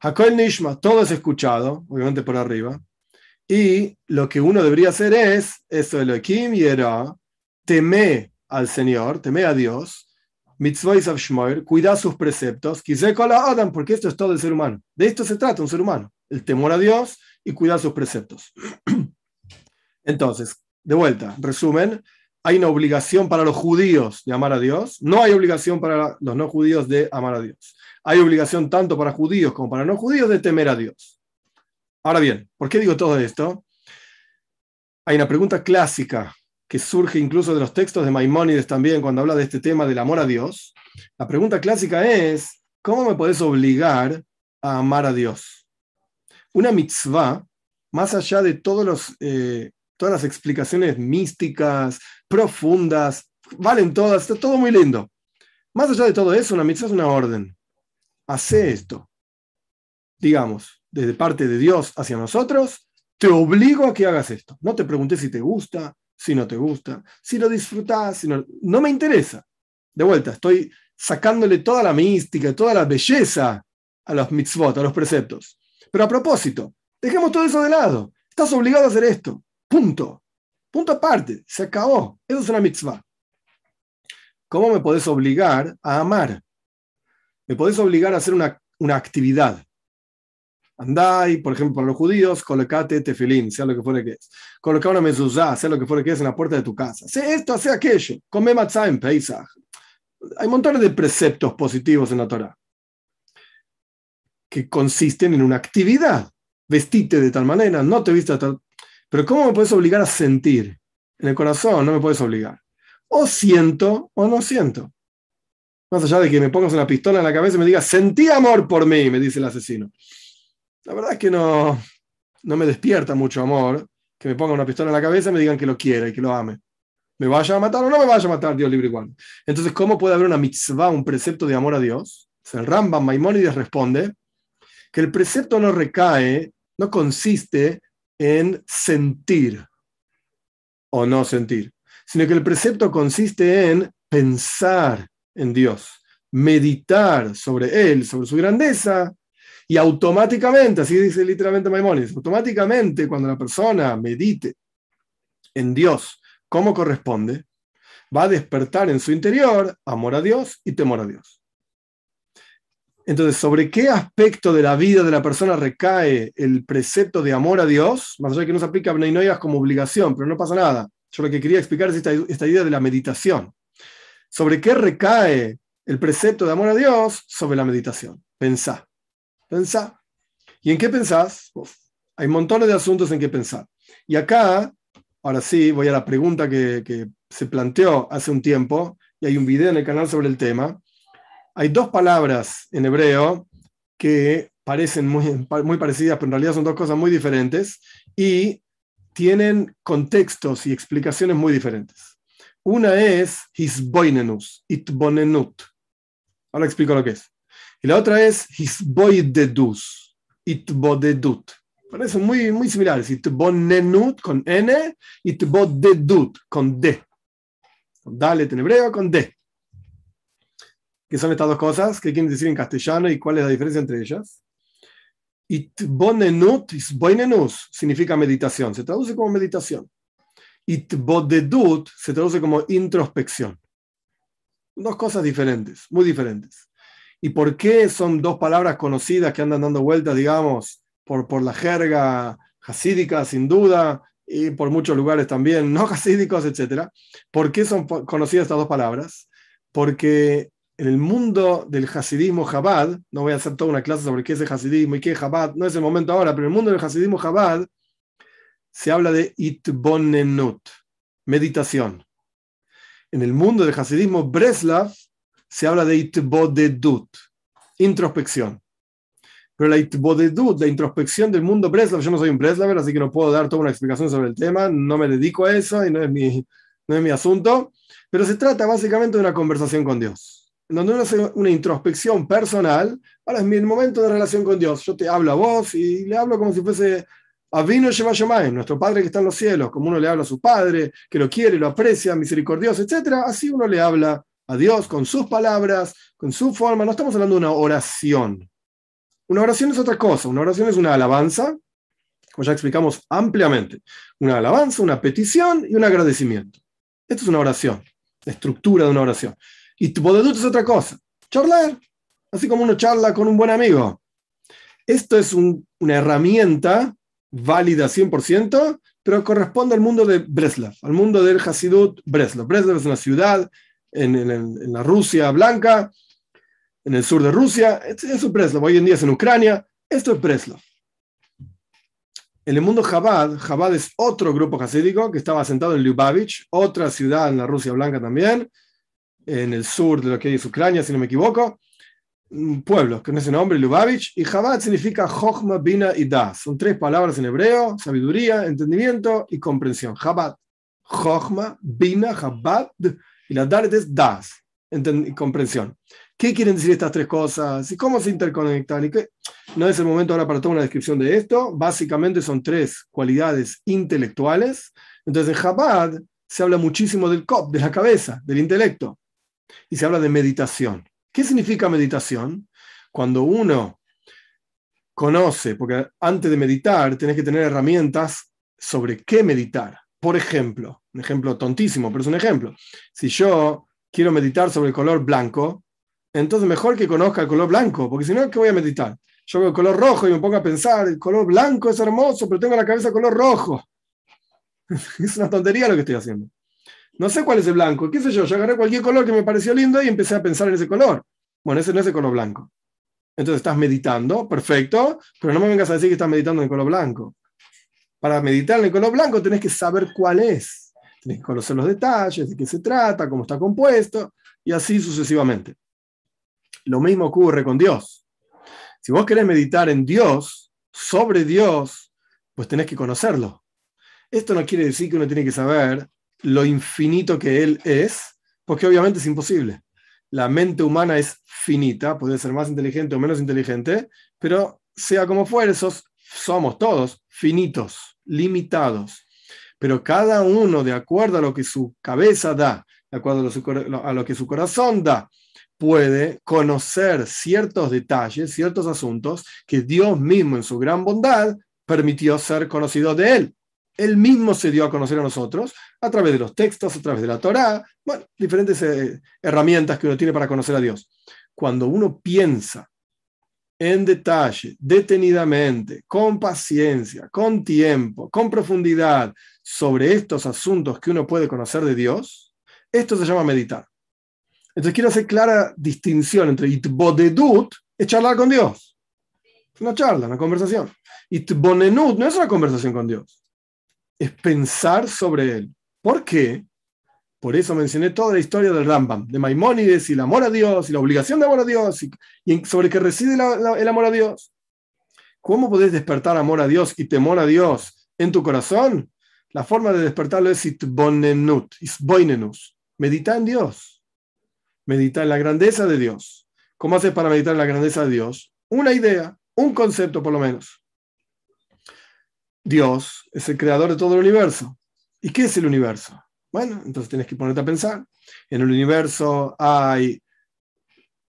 Hakol Nishma, todo es escuchado, obviamente por arriba, y lo que uno debería hacer es, eso Elohim y era, teme al Señor, teme a Dios, cuida sus preceptos, Adam, porque esto es todo el ser humano. De esto se trata un ser humano, el temor a Dios y cuidar sus preceptos. Entonces, de vuelta, resumen, hay una obligación para los judíos de amar a Dios, no hay obligación para los no judíos de amar a Dios. Hay obligación tanto para judíos como para no judíos de temer a Dios. Ahora bien, ¿por qué digo todo esto? Hay una pregunta clásica que surge incluso de los textos de Maimónides también cuando habla de este tema del amor a Dios. La pregunta clásica es, ¿cómo me puedes obligar a amar a Dios? Una mitzvah, más allá de todos los, eh, todas las explicaciones místicas, profundas, valen todas, está todo muy lindo. Más allá de todo eso, una mitzvah es una orden. Hace esto. Digamos, desde parte de Dios hacia nosotros, te obligo a que hagas esto. No te pregunté si te gusta, si no te gusta, si lo disfrutas, si no, no me interesa. De vuelta, estoy sacándole toda la mística, toda la belleza a los mitzvot, a los preceptos. Pero a propósito, dejemos todo eso de lado. Estás obligado a hacer esto. Punto. Punto aparte. Se acabó. Eso es una mitzvah. ¿Cómo me podés obligar a amar? Me podés obligar a hacer una, una actividad. Andai, por ejemplo, para los judíos, colocate tefilín, sea lo que fuera que es. Coloca una mezuzá, sea lo que fuera que es en la puerta de tu casa. Sé esto, sé aquello. Come matzah en Pesach. Hay montones de preceptos positivos en la Torah que consisten en una actividad. Vestite de tal manera, no te tal. Pero ¿cómo me puedes obligar a sentir? En el corazón no me puedes obligar. O siento o no siento. Más allá de que me pongas una pistola en la cabeza y me digas, sentí amor por mí, me dice el asesino. La verdad es que no, no me despierta mucho amor que me ponga una pistola en la cabeza y me digan que lo quiere y que lo ame. ¿Me vaya a matar o no me vaya a matar? Dios libre igual. Entonces, ¿cómo puede haber una mitzvah, un precepto de amor a Dios? el Rambam Maimónides responde que el precepto no recae, no consiste en sentir o no sentir, sino que el precepto consiste en pensar en Dios, meditar sobre Él, sobre su grandeza y automáticamente, así dice literalmente Maimónides, automáticamente cuando la persona medite en Dios como corresponde, va a despertar en su interior amor a Dios y temor a Dios. Entonces, ¿sobre qué aspecto de la vida de la persona recae el precepto de amor a Dios? Más allá de que no se aplica a como obligación, pero no pasa nada. Yo lo que quería explicar es esta, esta idea de la meditación. ¿Sobre qué recae el precepto de amor a Dios? Sobre la meditación. Pensá. Pensá. ¿Y en qué pensás? hay montones de asuntos en que pensar. Y acá, ahora sí, voy a la pregunta que, se planteó hace un tiempo, y hay un video en el canal sobre el tema. Hay dos palabras en hebreo que parecen muy, muy parecidas, pero en realidad son dos cosas muy diferentes y tienen contextos y explicaciones muy diferentes. Una es hisboinenus, itbonenut. Ahora explico lo que es. Y la otra es hisboidedus, itbodedut. Parecen muy, muy similares. Itbonenut con N Itbodedut con D. Con Dalet en hebreo con D. ¿Qué son estas dos cosas? ¿Qué quieren decir en castellano y cuál es la diferencia entre ellas? Itbonenut, isboinenus, significa meditación. Se traduce como meditación. Itbodedut se traduce como introspección. Dos cosas diferentes, muy diferentes. ¿Y por qué son dos palabras conocidas que andan dando vueltas, digamos, por, por la jerga hasídica, sin duda, y por muchos lugares también no hasídicos, etc. ¿Por qué son conocidas estas dos palabras? Porque en el mundo del hasidismo Chabad, no voy a hacer toda una clase sobre qué es el hasidismo y qué es Chabad, no es el momento ahora, pero en el mundo del hasidismo Chabad se habla de itbonenut, meditación. En el mundo del hasidismo Breslav se habla de itbodedut, introspección. Pero la itbodedut, la introspección del mundo Breslav, yo no soy un Breslaver, así que no puedo dar toda una explicación sobre el tema, no me dedico a eso y no es mi, no es mi asunto, pero se trata básicamente de una conversación con Dios donde uno hace una introspección personal, ahora es mi momento de relación con Dios. Yo te hablo a vos y le hablo como si fuese a Vino Shema nuestro Padre que está en los cielos, como uno le habla a su Padre, que lo quiere, lo aprecia, misericordioso, etc. Así uno le habla a Dios con sus palabras, con su forma. No estamos hablando de una oración. Una oración es otra cosa. Una oración es una alabanza, como ya explicamos ampliamente. Una alabanza, una petición y un agradecimiento. Esto es una oración, la estructura de una oración. Y tu bodedut es otra cosa. Charlar. Así como uno charla con un buen amigo. Esto es una herramienta válida 100%, pero corresponde al mundo de Breslav, al mundo del Hasidut Breslav. Breslav es una ciudad en, la Rusia blanca, en el sur de Rusia. Eso es Breslav. Hoy en día es en Ucrania. Esto es Breslav. En el mundo Chabad, Chabad es otro grupo hasídico que estaba asentado en Lyubavitch, otra ciudad en la Rusia blanca también, en el sur de lo que es Ucrania, si no me equivoco, un pueblo con ese nombre, Lubavitch, y Chabad significa Jochma, Bina y Das. Son tres palabras en hebreo, sabiduría, entendimiento y comprensión. Chabad, Jochma, Bina, Chabad, y la Dalet es Das, comprensión. ¿Qué quieren decir estas tres cosas? ¿Y cómo se interconectan? ¿Y qué? No es el momento ahora para tomar una descripción de esto. Básicamente son tres cualidades intelectuales. Entonces en Chabad se habla muchísimo del cop, de la cabeza, del intelecto y se habla de meditación. ¿Qué significa meditación? Cuando uno conoce, porque antes de meditar tenés que tener herramientas sobre qué meditar. Por ejemplo, un ejemplo tontísimo, pero es un ejemplo. Si yo quiero meditar sobre el color blanco, entonces mejor que conozca el color blanco, porque si no, ¿qué voy a meditar? Yo veo el color rojo y me pongo a pensar, el color blanco es hermoso, pero tengo la cabeza color rojo. es una tontería lo que estoy haciendo. No sé cuál es el blanco, qué sé yo, yo agarré cualquier color que me pareció lindo y empecé a pensar en ese color. Bueno, ese no es el color blanco. Entonces estás meditando, perfecto, pero no me vengas a decir que estás meditando en el color blanco. Para meditar en el color blanco tenés que saber cuál es. Tenés que conocer los detalles, de qué se trata, cómo está compuesto, y así sucesivamente. Lo mismo ocurre con Dios. Si vos querés meditar en Dios, sobre Dios, pues tenés que conocerlo. Esto no quiere decir que uno tiene que saber lo infinito que Él es, porque obviamente es imposible. La mente humana es finita, puede ser más inteligente o menos inteligente, pero sea como fuere, somos todos finitos, limitados. Pero cada uno, de acuerdo a lo que su cabeza da, de acuerdo a lo que su corazón da, puede conocer ciertos detalles, ciertos asuntos que Dios mismo en su gran bondad permitió ser conocidos de Él. Él mismo se dio a conocer a nosotros a través de los textos, a través de la Torá, diferentes eh, herramientas que uno tiene para conocer a Dios. Cuando uno piensa en detalle, detenidamente, con paciencia, con tiempo, con profundidad sobre estos asuntos que uno puede conocer de Dios, esto se llama meditar. Entonces quiero hacer clara distinción entre itbodedut, es charlar con Dios. Una charla, una conversación. Itbonenut no es una conversación con Dios es pensar sobre él. ¿Por qué? Por eso mencioné toda la historia del Rambam, de Maimónides y el amor a Dios y la obligación de amor a Dios y, sobre qué reside el amor a Dios. ¿Cómo podés despertar amor a Dios y temor a Dios en tu corazón? La forma de despertarlo es itbonenut, isboinenus. Medita en Dios. Medita en la grandeza de Dios. ¿Cómo haces para meditar en la grandeza de Dios? Una idea, un concepto por lo menos. Dios es el creador de todo el universo. ¿Y qué es el universo? Bueno, entonces tienes que ponerte a pensar. En el universo hay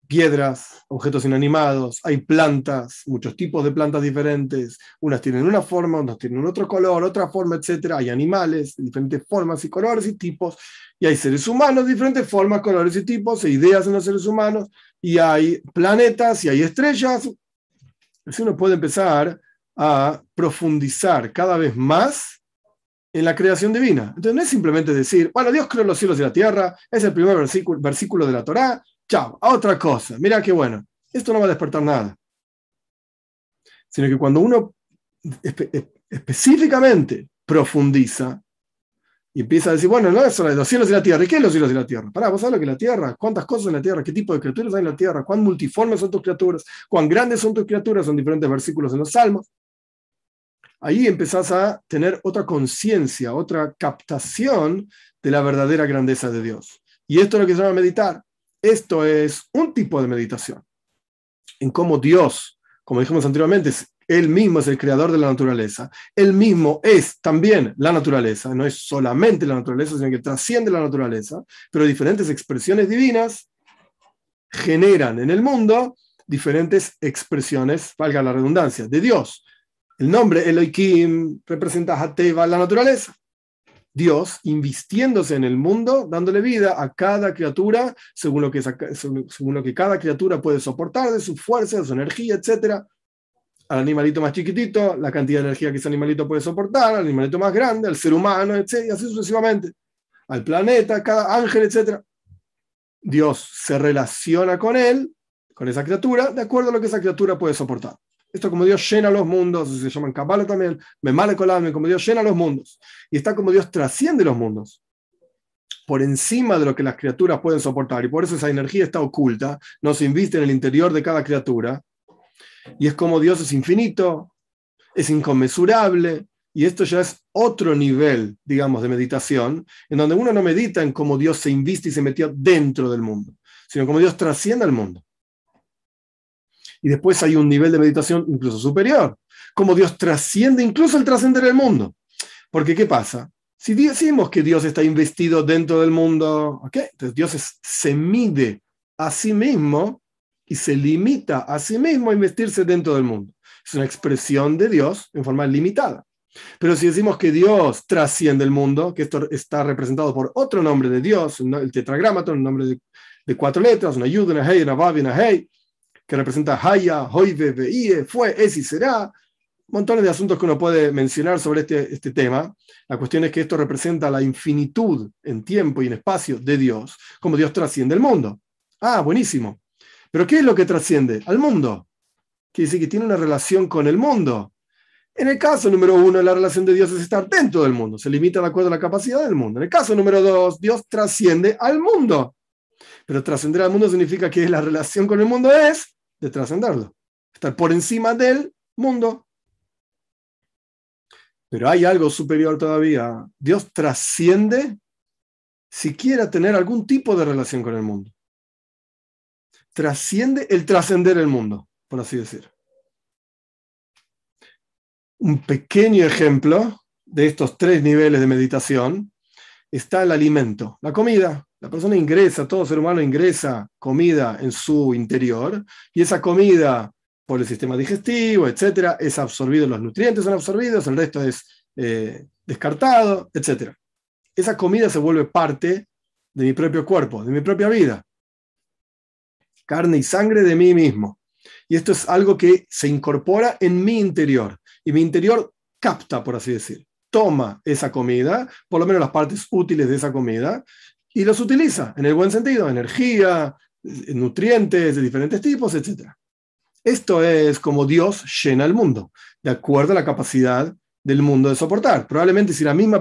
piedras, objetos inanimados, hay plantas, muchos tipos de plantas diferentes, unas tienen una forma, otras tienen otro color, otra forma, etc. Hay animales diferentes formas y colores y tipos, y hay seres humanos diferentes formas, colores y tipos, e ideas en los seres humanos, y hay planetas y hay estrellas. Así uno puede empezar a profundizar cada vez más en la creación divina. Entonces no es simplemente decir, bueno, Dios creó los cielos y la tierra, es el primer versículo, versículo de la Torá, chao, a otra cosa. Mira qué bueno, esto no va a despertar nada. Sino que cuando uno específicamente profundiza y empieza a decir, bueno, no es solo los cielos y la tierra. ¿Y qué es los cielos y la tierra? Pará, vos sabés lo que es la tierra, cuántas cosas en la tierra, qué tipo de criaturas hay en la tierra, cuán multiformes son tus criaturas, cuán grandes son tus criaturas, son diferentes versículos en los salmos. Ahí empezás a tener otra conciencia, otra captación de la verdadera grandeza de Dios. Y esto es lo que se llama meditar. Esto es un tipo de meditación. En cómo Dios, como dijimos anteriormente, él mismo es el creador de la naturaleza. Él mismo es también la naturaleza. No es solamente la naturaleza, sino que trasciende la naturaleza. Pero diferentes expresiones divinas generan en el mundo diferentes expresiones, valga la redundancia, de Dios. El nombre Elohim representa Hateva, la naturaleza. Dios invistiéndose en el mundo, dándole vida a cada criatura según lo que, según lo que cada criatura puede soportar de su fuerza, de su energía, etc. Al animalito más chiquitito, la cantidad de energía que ese animalito puede soportar, al animalito más grande, al ser humano, etc. Y así sucesivamente. Al planeta, cada ángel, etc. Dios se relaciona con él, con esa criatura, de acuerdo a lo que esa criatura puede soportar. Esto como Dios llena los mundos, se llama en Kabbalah también, me male colarme, como Dios llena los mundos. Y está como Dios trasciende los mundos, por encima de lo que las criaturas pueden soportar. Y por eso esa energía está oculta, no se inviste en el interior de cada criatura. Y es como Dios es infinito, es inconmensurable. Y esto ya es otro nivel, digamos, de meditación, en donde uno no medita en cómo Dios se inviste y se metió dentro del mundo, sino como Dios trasciende el mundo. Y después hay un nivel de meditación incluso superior, como Dios trasciende incluso el trascender el mundo. Porque ¿qué pasa? Si decimos que Dios está investido dentro del mundo, entonces Dios se mide a sí mismo y se limita a sí mismo a investirse dentro del mundo. Es una expresión de Dios en forma limitada. Pero si decimos que Dios trasciende el mundo, que esto está representado por otro nombre de Dios, el tetragramaton, un nombre de, cuatro letras, una yud, una hey, una una hey, que representa Haya, Hoive, Veie, fue, es y será. Montones de asuntos que uno puede mencionar sobre este, este tema. La cuestión es que esto representa la infinitud en tiempo y en espacio de Dios, como Dios trasciende el mundo. Ah, buenísimo. Pero ¿qué es lo que trasciende? Al mundo. Quiere decir que tiene una relación con el mundo. En el caso número uno, la relación de Dios es estar dentro del mundo, se limita de acuerdo a la capacidad del mundo. En el caso número dos, Dios trasciende al mundo. Pero trascender al mundo significa que la relación con el mundo es de trascenderlo, estar por encima del mundo. Pero hay algo superior todavía. Dios trasciende si quiera tener algún tipo de relación con el mundo. Trasciende el trascender el mundo, por así decir. Un pequeño ejemplo de estos tres niveles de meditación está el alimento, la comida. La persona ingresa, todo ser humano ingresa comida en su interior y esa comida por el sistema digestivo, etcétera, es absorbido, los nutrientes son absorbidos, el resto es eh, descartado, etcétera. Esa comida se vuelve parte de mi propio cuerpo, de mi propia vida. Carne y sangre de mí mismo. Y esto es algo que se incorpora en mi interior. Y mi interior capta, por así decir. Toma esa comida, por lo menos las partes útiles de esa comida, y los utiliza en el buen sentido, energía, nutrientes de diferentes tipos, etc. Esto es como Dios llena el mundo, de acuerdo a la capacidad del mundo de soportar. Probablemente si las mismas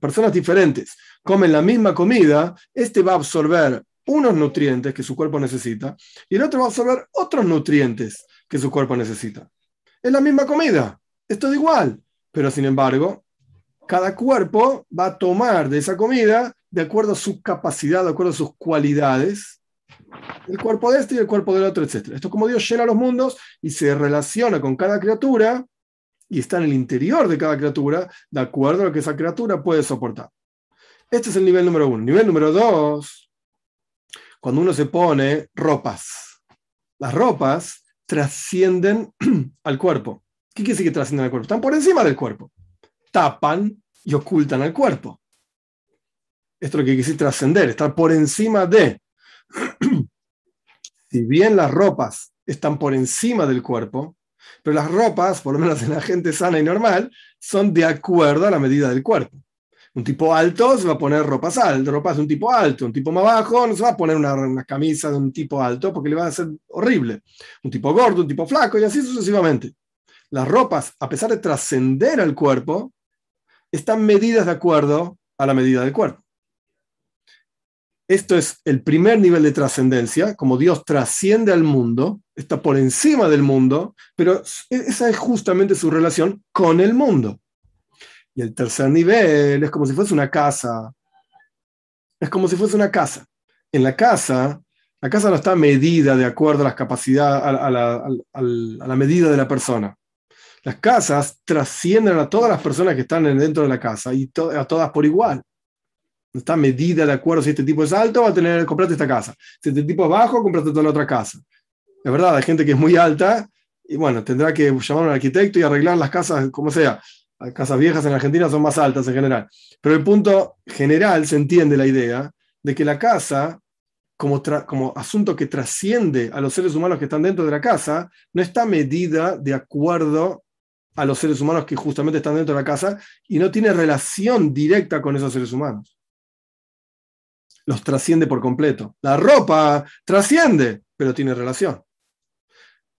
personas diferentes comen la misma comida, este va a absorber unos nutrientes que su cuerpo necesita y el otro va a absorber otros nutrientes que su cuerpo necesita. Es la misma comida, es igual, pero sin embargo, cada cuerpo va a tomar de esa comida de acuerdo a su capacidad, de acuerdo a sus cualidades, el cuerpo de este y el cuerpo del otro, etc. Esto es como Dios llena los mundos y se relaciona con cada criatura y está en el interior de cada criatura, de acuerdo a lo que esa criatura puede soportar. Este es el nivel número uno. Nivel número dos, cuando uno se pone ropas. Las ropas trascienden al cuerpo. ¿Qué quiere decir que trascienden al cuerpo? Están por encima del cuerpo. Tapan y ocultan al cuerpo. Esto es lo que decir trascender, estar por encima de. si bien las ropas están por encima del cuerpo, pero las ropas, por lo menos en la gente sana y normal, son de acuerdo a la medida del cuerpo. Un tipo alto se va a poner ropas altas, ropas de un tipo alto, un tipo más bajo no se va a poner una, camisa de un tipo alto porque le va a ser horrible. Un tipo gordo, un tipo flaco y así sucesivamente. Las ropas, a pesar de trascender al cuerpo, están medidas de acuerdo a la medida del cuerpo. Esto es el primer nivel de trascendencia, como Dios trasciende al mundo, está por encima del mundo, pero esa es justamente su relación con el mundo. Y el tercer nivel es como si fuese una casa. Es como si fuese una casa. En la casa, la casa no está medida de acuerdo a las capacidades, a, la, medida de la persona. Las casas trascienden a todas las personas que están dentro de la casa y a todas por igual. No está medida de acuerdo si este tipo es alto, va a tener, comprarte esta casa. Si este tipo es bajo, comprate toda la otra casa. Es verdad, hay gente que es muy alta y bueno, tendrá que llamar a un arquitecto y arreglar las casas como sea. Las casas viejas en Argentina son más altas en general. Pero el punto general se entiende la idea de que la casa, como, como asunto que trasciende a los seres humanos que están dentro de la casa, no está medida de acuerdo a los seres humanos que justamente están dentro de la casa y no tiene relación directa con esos seres humanos. Los trasciende por completo. La ropa trasciende, pero tiene relación.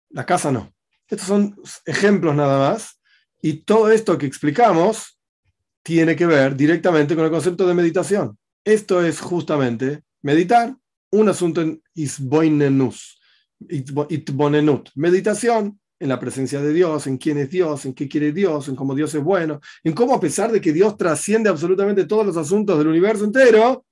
La casa no. Estos son ejemplos nada más y todo esto que explicamos tiene que ver directamente con el concepto de meditación. Esto es justamente meditar, un asunto en isboinenus, itbonenut, meditación en la presencia de Dios, en quién es Dios, en qué quiere Dios, en cómo Dios es bueno, en cómo a pesar de que Dios trasciende absolutamente todos los asuntos del universo entero,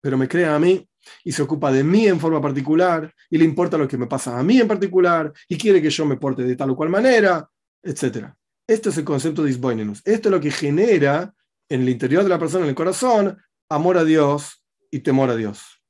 pero me crea a mí y se ocupa de mí en forma particular y le importa lo que me pasa a mí en particular y quiere que yo me porte de tal o cual manera etc. Este es el concepto de Isboinenus. Esto es lo que genera en el interior de la persona, en el corazón, amor a Dios y temor a Dios.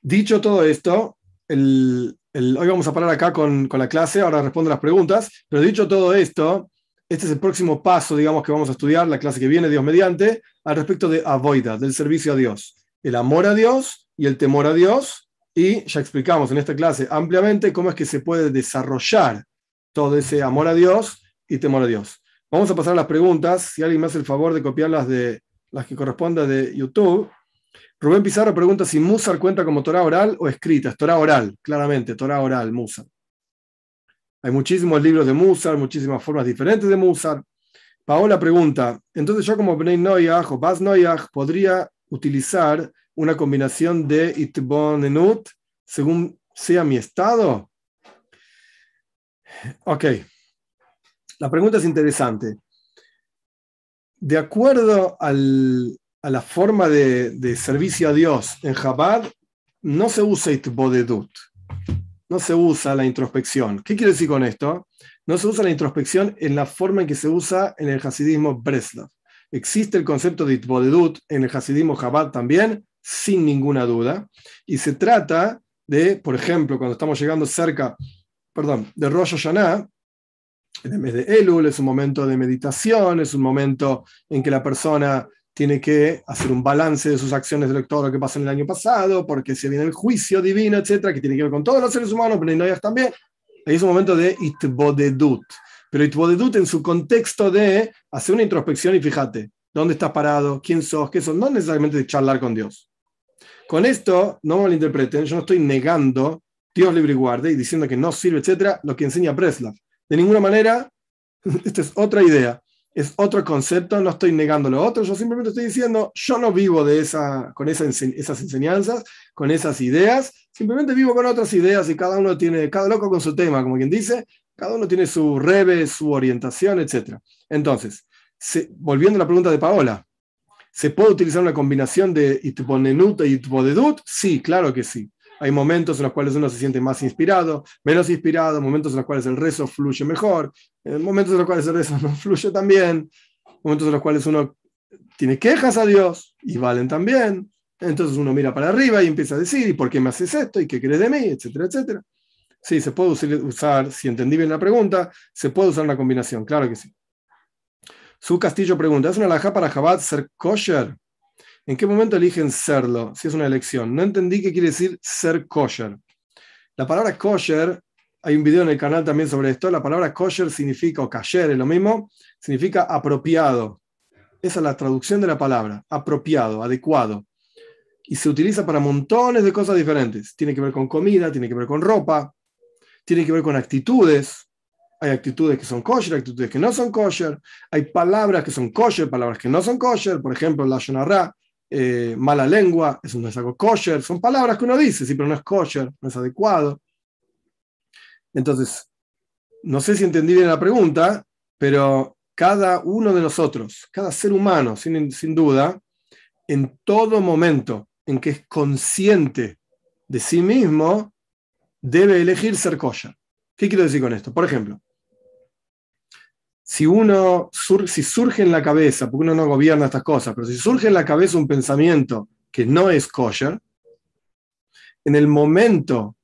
Dicho todo esto, hoy vamos a parar acá con, la clase, ahora respondo las preguntas, pero dicho todo esto, este es el próximo paso, digamos, que vamos a estudiar, la clase que viene, Dios mediante, al respecto de avoida, del servicio a Dios. El amor a Dios y el temor a Dios, y ya explicamos en esta clase ampliamente cómo es que se puede desarrollar todo ese amor a Dios y temor a Dios. Vamos a pasar a las preguntas. Si alguien me hace el favor de copiarlas de las que correspondan de YouTube. Rubén Pizarro pregunta si Musar cuenta como Torah oral o escrita. Es Torah oral, claramente, Torah oral, Musar. Hay muchísimos libros de Musar, muchísimas formas diferentes de Musar. Paola pregunta, entonces yo como Bnei Noyach o Bas Noyach podría utilizar una combinación de Itbonenut según sea mi estado? Ok. La pregunta es interesante. De acuerdo a la forma de, servicio a Dios en Chabad, no se usa itbodedut, no se usa la introspección. ¿Qué quiere decir con esto? No se usa la introspección en la forma en que se usa en el Hasidismo Breslav. Existe el concepto de itbodedut en el Hasidismo Chabad también, sin ninguna duda, y se trata de, por ejemplo, cuando estamos llegando cerca perdón, de Rosh Hashanah, en el mes de Elul, es un momento de meditación, es un momento en que la persona tiene que hacer un balance de sus acciones de todo lo que pasó en el año pasado, porque se viene el juicio divino, etcétera, que tiene que ver con todos los seres humanos, pero no también. Ahí es un momento de itbodedut. Pero itbodedut en su contexto de hacer una introspección y fíjate, ¿dónde estás parado? ¿Quién sos? ¿Qué sos? No necesariamente de charlar con Dios. Con esto, no me malinterpreten, yo no estoy negando Dios libre y guarde, y diciendo que no sirve, etcétera, lo que enseña Breslav. De ninguna manera, esta es otra idea, es otro concepto, no estoy negando lo otro, yo simplemente estoy diciendo, yo no vivo de esa, con esas enseñanzas, con esas ideas, simplemente vivo con otras ideas y cada uno tiene, cada loco con su tema, como quien dice, cada uno tiene su rebe, su orientación, etcétera. Entonces, volviendo a la pregunta de Paola, ¿se puede utilizar una combinación de itponenut y itpodedut? Sí, claro que sí Hay momentos en los cuales uno se siente más inspirado, menos inspirado, momentos en los cuales el rezo fluye mejor, eh, momentos en los cuales el rezo no fluye tan bien, momentos en los cuales uno tiene quejas a Dios y valen también. Entonces uno mira para arriba y empieza a decir, ¿y por qué me haces esto? ¿Y qué crees de mí? Etcétera, etcétera. Sí, se puede usar, si entendí bien la pregunta, se puede usar una combinación, claro que sí. Su Castillo pregunta, ¿es una alajá para Jabat ser kosher? ¿En qué momento eligen serlo? Si es una elección. No entendí qué quiere decir ser kosher. La palabra kosher, hay un video en el canal también sobre esto, la palabra kosher significa, o kasher es lo mismo, significa apropiado. Esa es la traducción de la palabra, apropiado, adecuado. Y se utiliza para montones de cosas diferentes. Tiene que ver con comida, tiene que ver con ropa, tiene que ver con actitudes. Hay actitudes que son kosher, actitudes que no son kosher. Hay palabras que son kosher, palabras que no son kosher. Por ejemplo, la shonarra, eh, mala lengua, eso no es algo kosher. Son palabras que uno dice, sí, pero no es kosher, no es adecuado. Entonces, no sé si entendí bien la pregunta, pero cada uno de nosotros, cada ser humano, sin, sin duda, en todo momento en que es consciente de sí mismo, debe elegir ser kosher. ¿Qué quiero decir con esto? Por ejemplo, si uno si surge en la cabeza, porque uno no gobierna estas cosas, pero si surge en la cabeza un pensamiento que no es kosher, en el momento,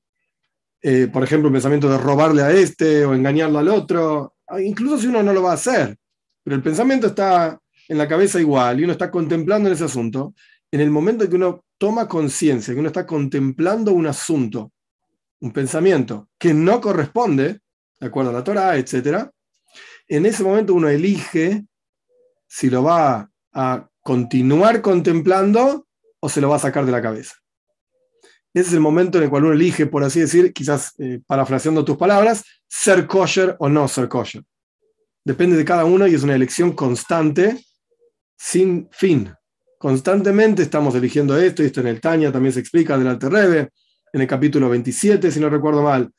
eh, por ejemplo, un pensamiento de robarle a este o engañarlo al otro, incluso si uno no lo va a hacer, pero el pensamiento está en la cabeza igual y uno está contemplando en ese asunto, en el momento en que uno toma conciencia, que uno está contemplando un asunto un pensamiento que no corresponde, de acuerdo a la Torah, etc., en ese momento uno elige si lo va a continuar contemplando o se lo va a sacar de la cabeza. Ese es el momento en el cual uno elige, por así decir, quizás eh, parafraseando tus palabras, ser kosher o no ser kosher. Depende de cada uno y es una elección constante, sin fin. Constantemente estamos eligiendo esto, y esto en el Tanya también se explica del Alter en el capítulo 27, si no recuerdo mal.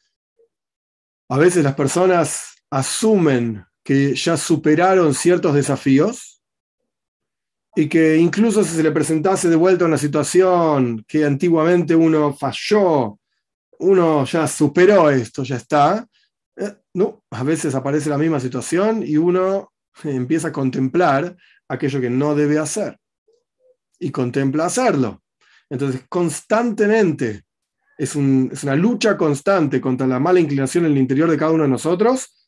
A veces las personas asumen que ya superaron ciertos desafíos y que incluso si se le presentase de vuelta una situación que antiguamente uno falló, uno ya superó esto, ya está. Eh, no, a veces aparece la misma situación y uno empieza a contemplar aquello que no debe hacer y contempla hacerlo. Entonces, constantemente es, una lucha constante contra la mala inclinación en el interior de cada uno de nosotros,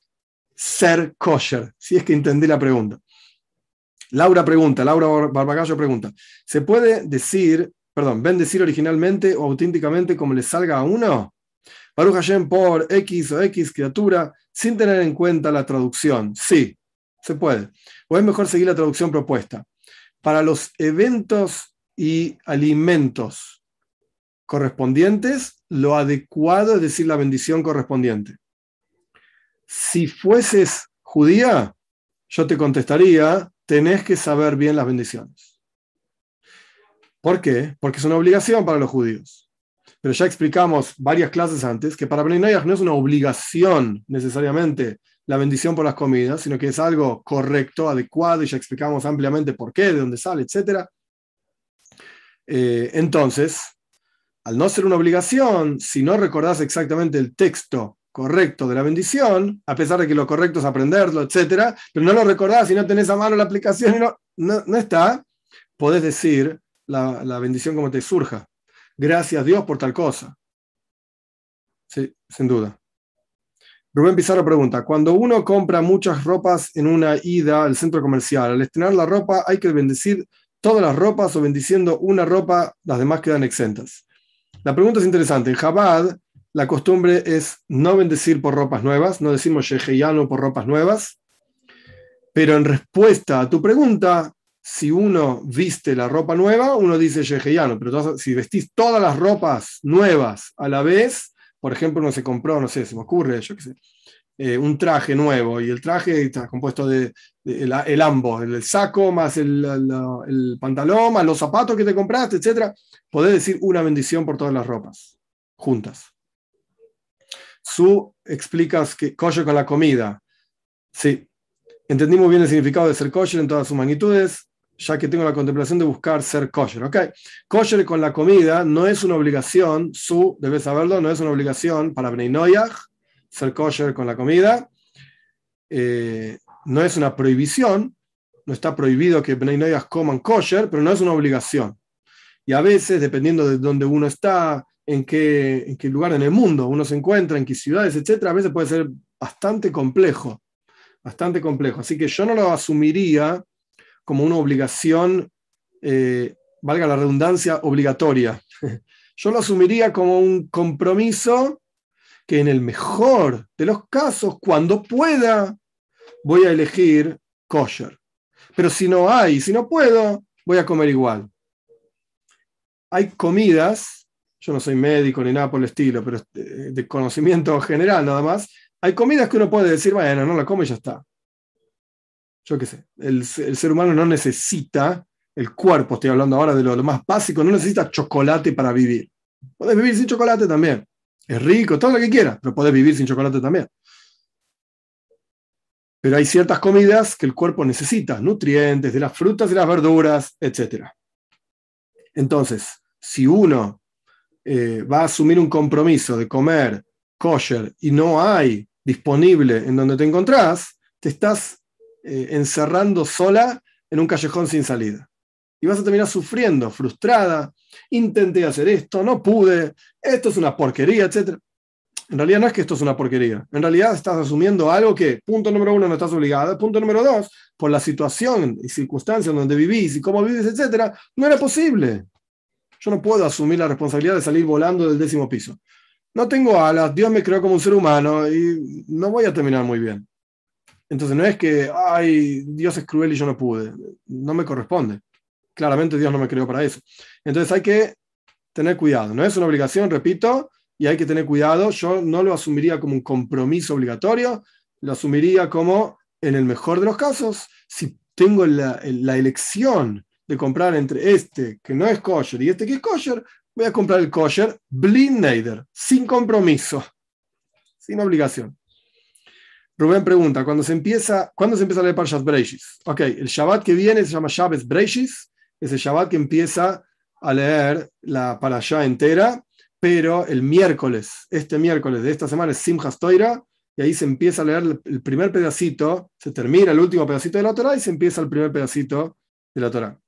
ser kosher, si es que entendí la pregunta. Laura pregunta, Laura Barbagallo pregunta, ¿se puede decir, perdón, bendecir originalmente o auténticamente como le salga a uno? Baruch Hashem por X o X criatura, sin tener en cuenta la traducción. Sí, se puede. O es mejor seguir la traducción propuesta. Para los eventos y alimentos correspondientes, lo adecuado es decir la bendición correspondiente. Si fueses judía, yo te contestaría, tenés que saber bien las bendiciones. ¿Por qué? Porque es una obligación para los judíos. Pero ya explicamos varias clases antes que para Bnei no es una obligación necesariamente la bendición por las comidas, sino que es algo correcto, adecuado, y ya explicamos ampliamente por qué, de dónde sale, etc. Eh, entonces, al no ser una obligación, si no recordás exactamente el texto correcto de la bendición, a pesar de que lo correcto es aprenderlo, etc., pero no lo recordás y no tenés a mano la aplicación y no, no, está, podés decir la, la, bendición como te surja. Gracias Dios por tal cosa. Sí, sin duda. Rubén Pizarro pregunta, cuando uno compra muchas ropas en una ida al centro comercial, al estrenar la ropa hay que bendecir todas las ropas o bendiciendo una ropa, las demás quedan exentas. La pregunta es interesante. En Chabad, la costumbre es no bendecir por ropas nuevas, no decimos Sheheyanu por ropas nuevas, pero en respuesta a tu pregunta, si uno viste la ropa nueva, uno dice Sheheyanu, pero si vestís todas las ropas nuevas a la vez, por ejemplo, uno se compró, no sé, se me ocurre, yo qué sé, eh, un traje nuevo y el traje está compuesto de, el, ambos, el, saco más el, el, pantalón más los zapatos que te compraste, etc. Podés decir una bendición por todas las ropas, juntas. Su explicas que kosher con la comida. Sí, entendimos bien el significado de ser kosher en todas sus magnitudes. ya que tengo la contemplación de buscar ser kosher. ¿ok? Kosher con la comida no es una obligación, su, debes saberlo, no es una obligación para Bnei ser kosher con la comida. Eh, no es una prohibición, no está prohibido que Bnei coman kosher, pero no es una obligación. Y a veces, dependiendo de dónde uno está, en qué, lugar en el mundo uno se encuentra, en qué ciudades, etc., a veces puede ser bastante complejo, bastante complejo. Así que yo no lo asumiría como una obligación, eh, valga la redundancia, obligatoria. Yo lo asumiría como un compromiso que en el mejor de los casos, cuando pueda, voy a elegir kosher. Pero si no hay, si no puedo, voy a comer igual. Hay comidas, yo no soy médico ni nada por el estilo, pero de conocimiento general nada más, hay comidas que uno puede decir, bueno, no la come y ya está. Yo qué sé, el, ser humano no necesita, el cuerpo, estoy hablando ahora de lo, lo, más básico, no necesita chocolate para vivir. Puedes vivir sin chocolate también. Es rico, todo lo que quieras, pero puedes vivir sin chocolate también. Pero hay ciertas comidas que el cuerpo necesita, nutrientes, de las frutas y las verduras, etc. Entonces, si uno eh, va a asumir un compromiso de comer kosher y no hay disponible en donde te encontrás, te estás eh, encerrando sola en un callejón sin salida. Y vas a terminar sufriendo, frustrada, intenté hacer esto, no pude, esto es una porquería, etc. En realidad no es que esto es una porquería. En realidad estás asumiendo algo que, punto número uno, no estás obligada. Punto número dos, por la situación y circunstancias donde vivís y cómo vivís, etc., no era posible. Yo no puedo asumir la responsabilidad de salir volando del décimo piso. No tengo alas, Dios me creó como un ser humano y no voy a terminar muy bien. Entonces no es que, ay, Dios es cruel y yo no pude. No me corresponde. Claramente Dios no me creó para eso. Entonces hay que tener cuidado. No es una obligación, repito, y hay que tener cuidado. Yo no lo asumiría como un compromiso obligatorio, lo asumiría como, en el mejor de los casos, si tengo la, elección de comprar entre este que no es kosher y este que es kosher, voy a comprar el kosher blind sin compromiso, sin obligación. Rubén pregunta, ¿cuándo se empieza, ¿cuándo se empieza a leer Parshat Breishis? Ok, el Shabbat que viene se llama Shabbat Breishis, es el Shabbat que empieza a leer la Parashá entera, pero el miércoles, este miércoles de esta semana es Simchas Toira, y ahí se empieza a leer el primer pedacito, se termina el último pedacito de la Torah y se empieza el primer pedacito de la Torah.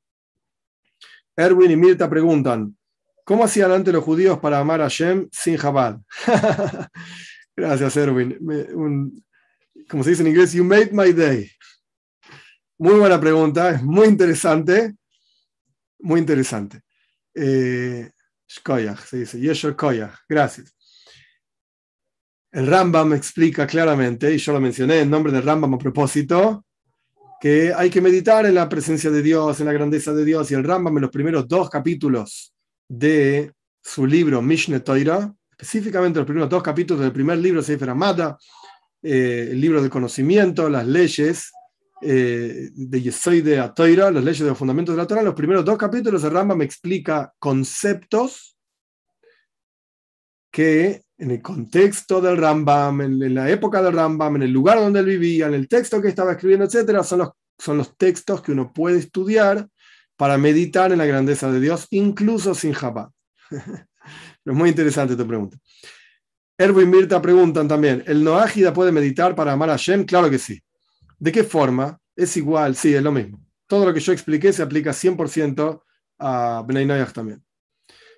Erwin y Mirta preguntan, ¿cómo hacían antes los judíos para amar a Shem sin Jabal? Gracias, Erwin. como se dice en inglés, you made my day. Muy buena pregunta, es muy interesante, muy interesante. Eh, se dice, Yeshua Koyach, gracias. El Rambam explica claramente, y yo lo mencioné en nombre del Rambam a propósito, que hay que meditar en la presencia de Dios, en la grandeza de Dios, y el Rambam en los primeros dos capítulos de su libro Mishneh Torah, específicamente los primeros dos capítulos del primer libro Sefer Amada, eh, el libro del conocimiento, las leyes eh, de Yesoy de Atoira, las leyes de los fundamentos de la Torah, los primeros dos capítulos de Rambam explica conceptos que en el contexto del Rambam, en, la época del Rambam, en el lugar donde él vivía, en el texto que estaba escribiendo, etcétera, son los, son los textos que uno puede estudiar para meditar en la grandeza de Dios, incluso sin Jabá. es muy interesante tu pregunta. Erwin Mirta preguntan también, ¿el Noágida puede meditar para amar a Shem? Claro que sí. ¿De qué forma? Es igual, sí, es lo mismo. Todo lo que yo expliqué se aplica 100% a Bnei también.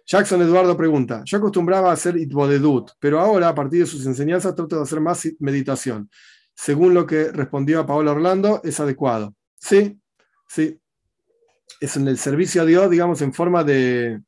Jackson Eduardo pregunta, yo acostumbraba a hacer itbodedut, pero ahora a partir de sus enseñanzas trato de hacer más meditación. Según lo que respondió a Paola Orlando, es adecuado. Sí, sí. Es en el servicio a Dios, digamos, en forma de,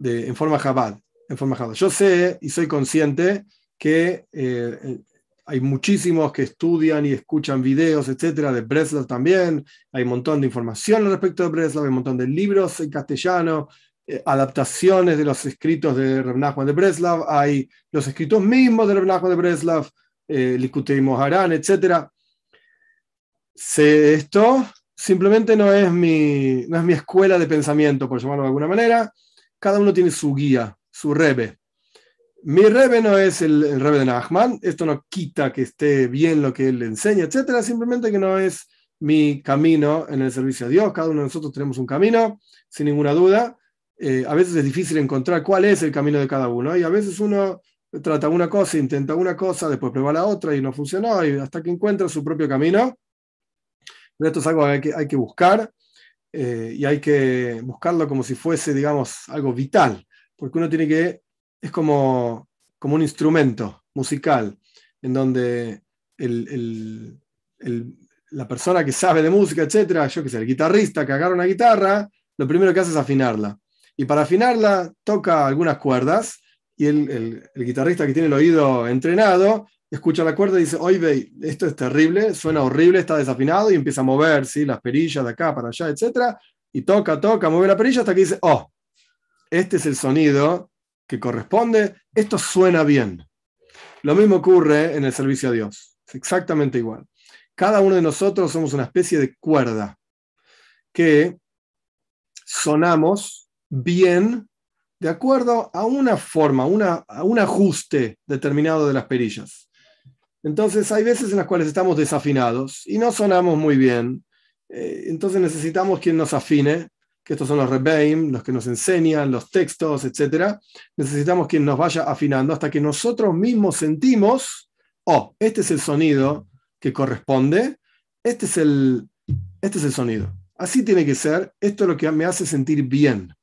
en forma jabal en forma Yo sé y soy consciente que eh, hay muchísimos que estudian y escuchan videos, etcétera, de Breslov también. Hay un montón de información respecto de Breslov, hay un montón de libros en castellano, eh, adaptaciones de los escritos de Reb de Breslov, hay los escritos mismos de Reb de Breslov, eh, Likutei Moharan, etcétera. Sé esto, simplemente no es, mi, no es mi escuela de pensamiento, por llamarlo de alguna manera. Cada uno tiene su guía su rebe. Mi rebe no es el, el rebe de Nachman, esto no quita que esté bien lo que él enseña, etcétera, simplemente que no es mi camino en el servicio a Dios. Cada uno de nosotros tenemos un camino, sin ninguna duda. Eh, a veces es difícil encontrar cuál es el camino de cada uno. Y a veces uno trata una cosa, intenta una cosa, después prueba la otra y no funcionó, y hasta que encuentra su propio camino. Pero esto es algo que hay que, buscar eh, y hay que buscarlo como si fuese, digamos, algo vital, porque uno tiene que, es como, como un instrumento musical, en donde el, la persona que sabe de música, etcétera, yo que sé, el guitarrista que agarra una guitarra, lo primero que hace es afinarla. Y para afinarla toca algunas cuerdas y el, guitarrista que tiene el oído entrenado escucha la cuerda y dice, oye, esto es terrible, suena horrible, está desafinado y empieza a mover ¿sí? las perillas de acá para allá, etc. Y toca, toca, mueve la perilla hasta que dice, oh, este es el sonido que corresponde, esto suena bien. Lo mismo ocurre en el servicio a Dios, es exactamente igual. Cada uno de nosotros somos una especie de cuerda que sonamos bien de acuerdo a una forma, a un ajuste determinado de las perillas. Entonces hay veces en las cuales estamos desafinados y no sonamos muy bien. Eh, entonces necesitamos quien nos afine, que estos son los rebeim, los que nos enseñan, los textos, etc. Necesitamos quien nos vaya afinando hasta que nosotros mismos sentimos, oh, este es el sonido que corresponde, este es el, este es el sonido. Así tiene que ser, esto es lo que me hace sentir bien.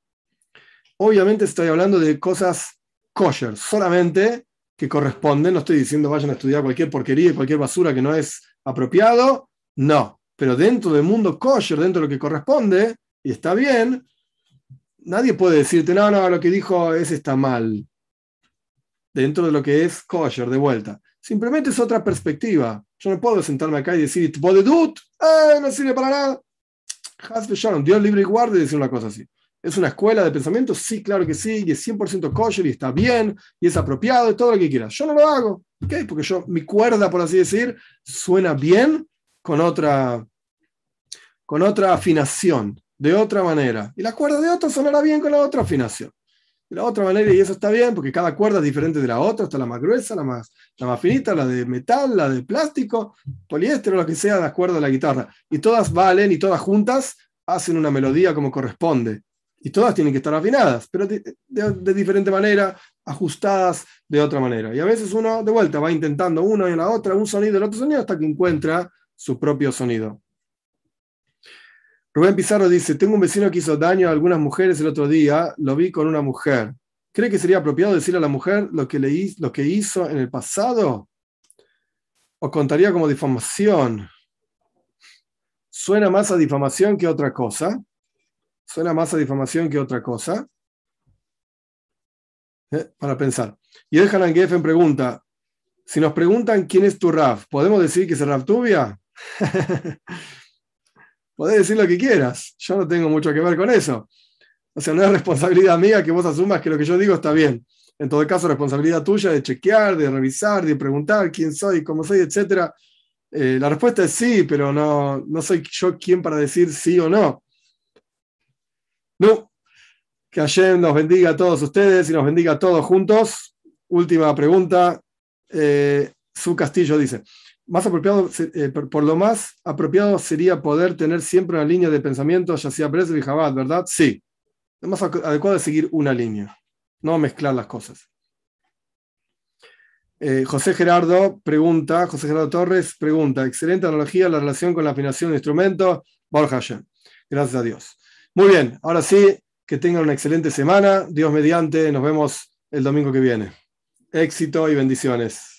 Obviamente estoy hablando de cosas kosher, solamente que corresponden. No estoy diciendo vayan a estudiar cualquier porquería y cualquier basura que no es apropiado. No, pero dentro del mundo kosher, dentro de lo que corresponde, y está bien, nadie puede decirte, no, no, lo que dijo es está mal. Dentro de lo que es kosher, de vuelta. Simplemente es otra perspectiva. Yo no puedo sentarme acá y decir, dut, eh, no sirve para nada. Dios libre y guarde decir una cosa así. ¿Es una escuela de pensamiento? Sí, claro que sí, y es 100% kosher y está bien, y es apropiado, y todo lo que quieras. Yo no lo hago, ¿ok? Porque yo, mi cuerda, por así decir, suena bien con otra, con otra afinación, de otra manera. Y la cuerda de otro sonará bien con la otra afinación. De la otra manera, y eso está bien, porque cada cuerda es diferente de la otra, está la más gruesa, la más, la más finita, la de metal, la de plástico, poliéster lo que sea, las cuerdas de la guitarra. Y todas valen y todas juntas hacen una melodía como corresponde y todas tienen que estar afinadas, pero de, diferente manera, ajustadas de otra manera. Y a veces uno de vuelta va intentando uno y la otra, un sonido y el otro sonido, hasta que encuentra su propio sonido. Rubén Pizarro dice, tengo un vecino que hizo daño a algunas mujeres el otro día, lo vi con una mujer. ¿Cree que sería apropiado decirle a la mujer lo que, le, lo que hizo en el pasado? ¿O contaría como difamación? Suena más a difamación que otra cosa. Suena más a difamación que otra cosa. Eh, para pensar. Y el Hanan Geffen pregunta, si nos preguntan quién es tu Raf, ¿podemos decir que es el Raf Tubia? Podés decir lo que quieras, yo no tengo mucho que ver con eso. O sea, no es responsabilidad mía que vos asumas que lo que yo digo está bien. En todo caso, responsabilidad tuya de chequear, de revisar, de preguntar quién soy, cómo soy, etc. Eh, la respuesta es sí, pero no, no soy yo quien para decir sí o no. No, que Hashem nos bendiga a todos ustedes y nos bendiga a todos juntos. Última pregunta. Eh, su castillo dice, más apropiado, eh, por lo más apropiado sería poder tener siempre una línea de pensamiento, ya sea Breslev y Chabad, ¿verdad? Sí. Lo más adecuado es seguir una línea, no mezclar las cosas. Eh, José Gerardo pregunta, José Gerardo Torres pregunta, excelente analogía la relación con la afinación de instrumentos, Hashem. Gracias a Dios. Muy bien, ahora sí, que tengan una excelente semana. Dios mediante, nos vemos el domingo que viene. Éxito y bendiciones.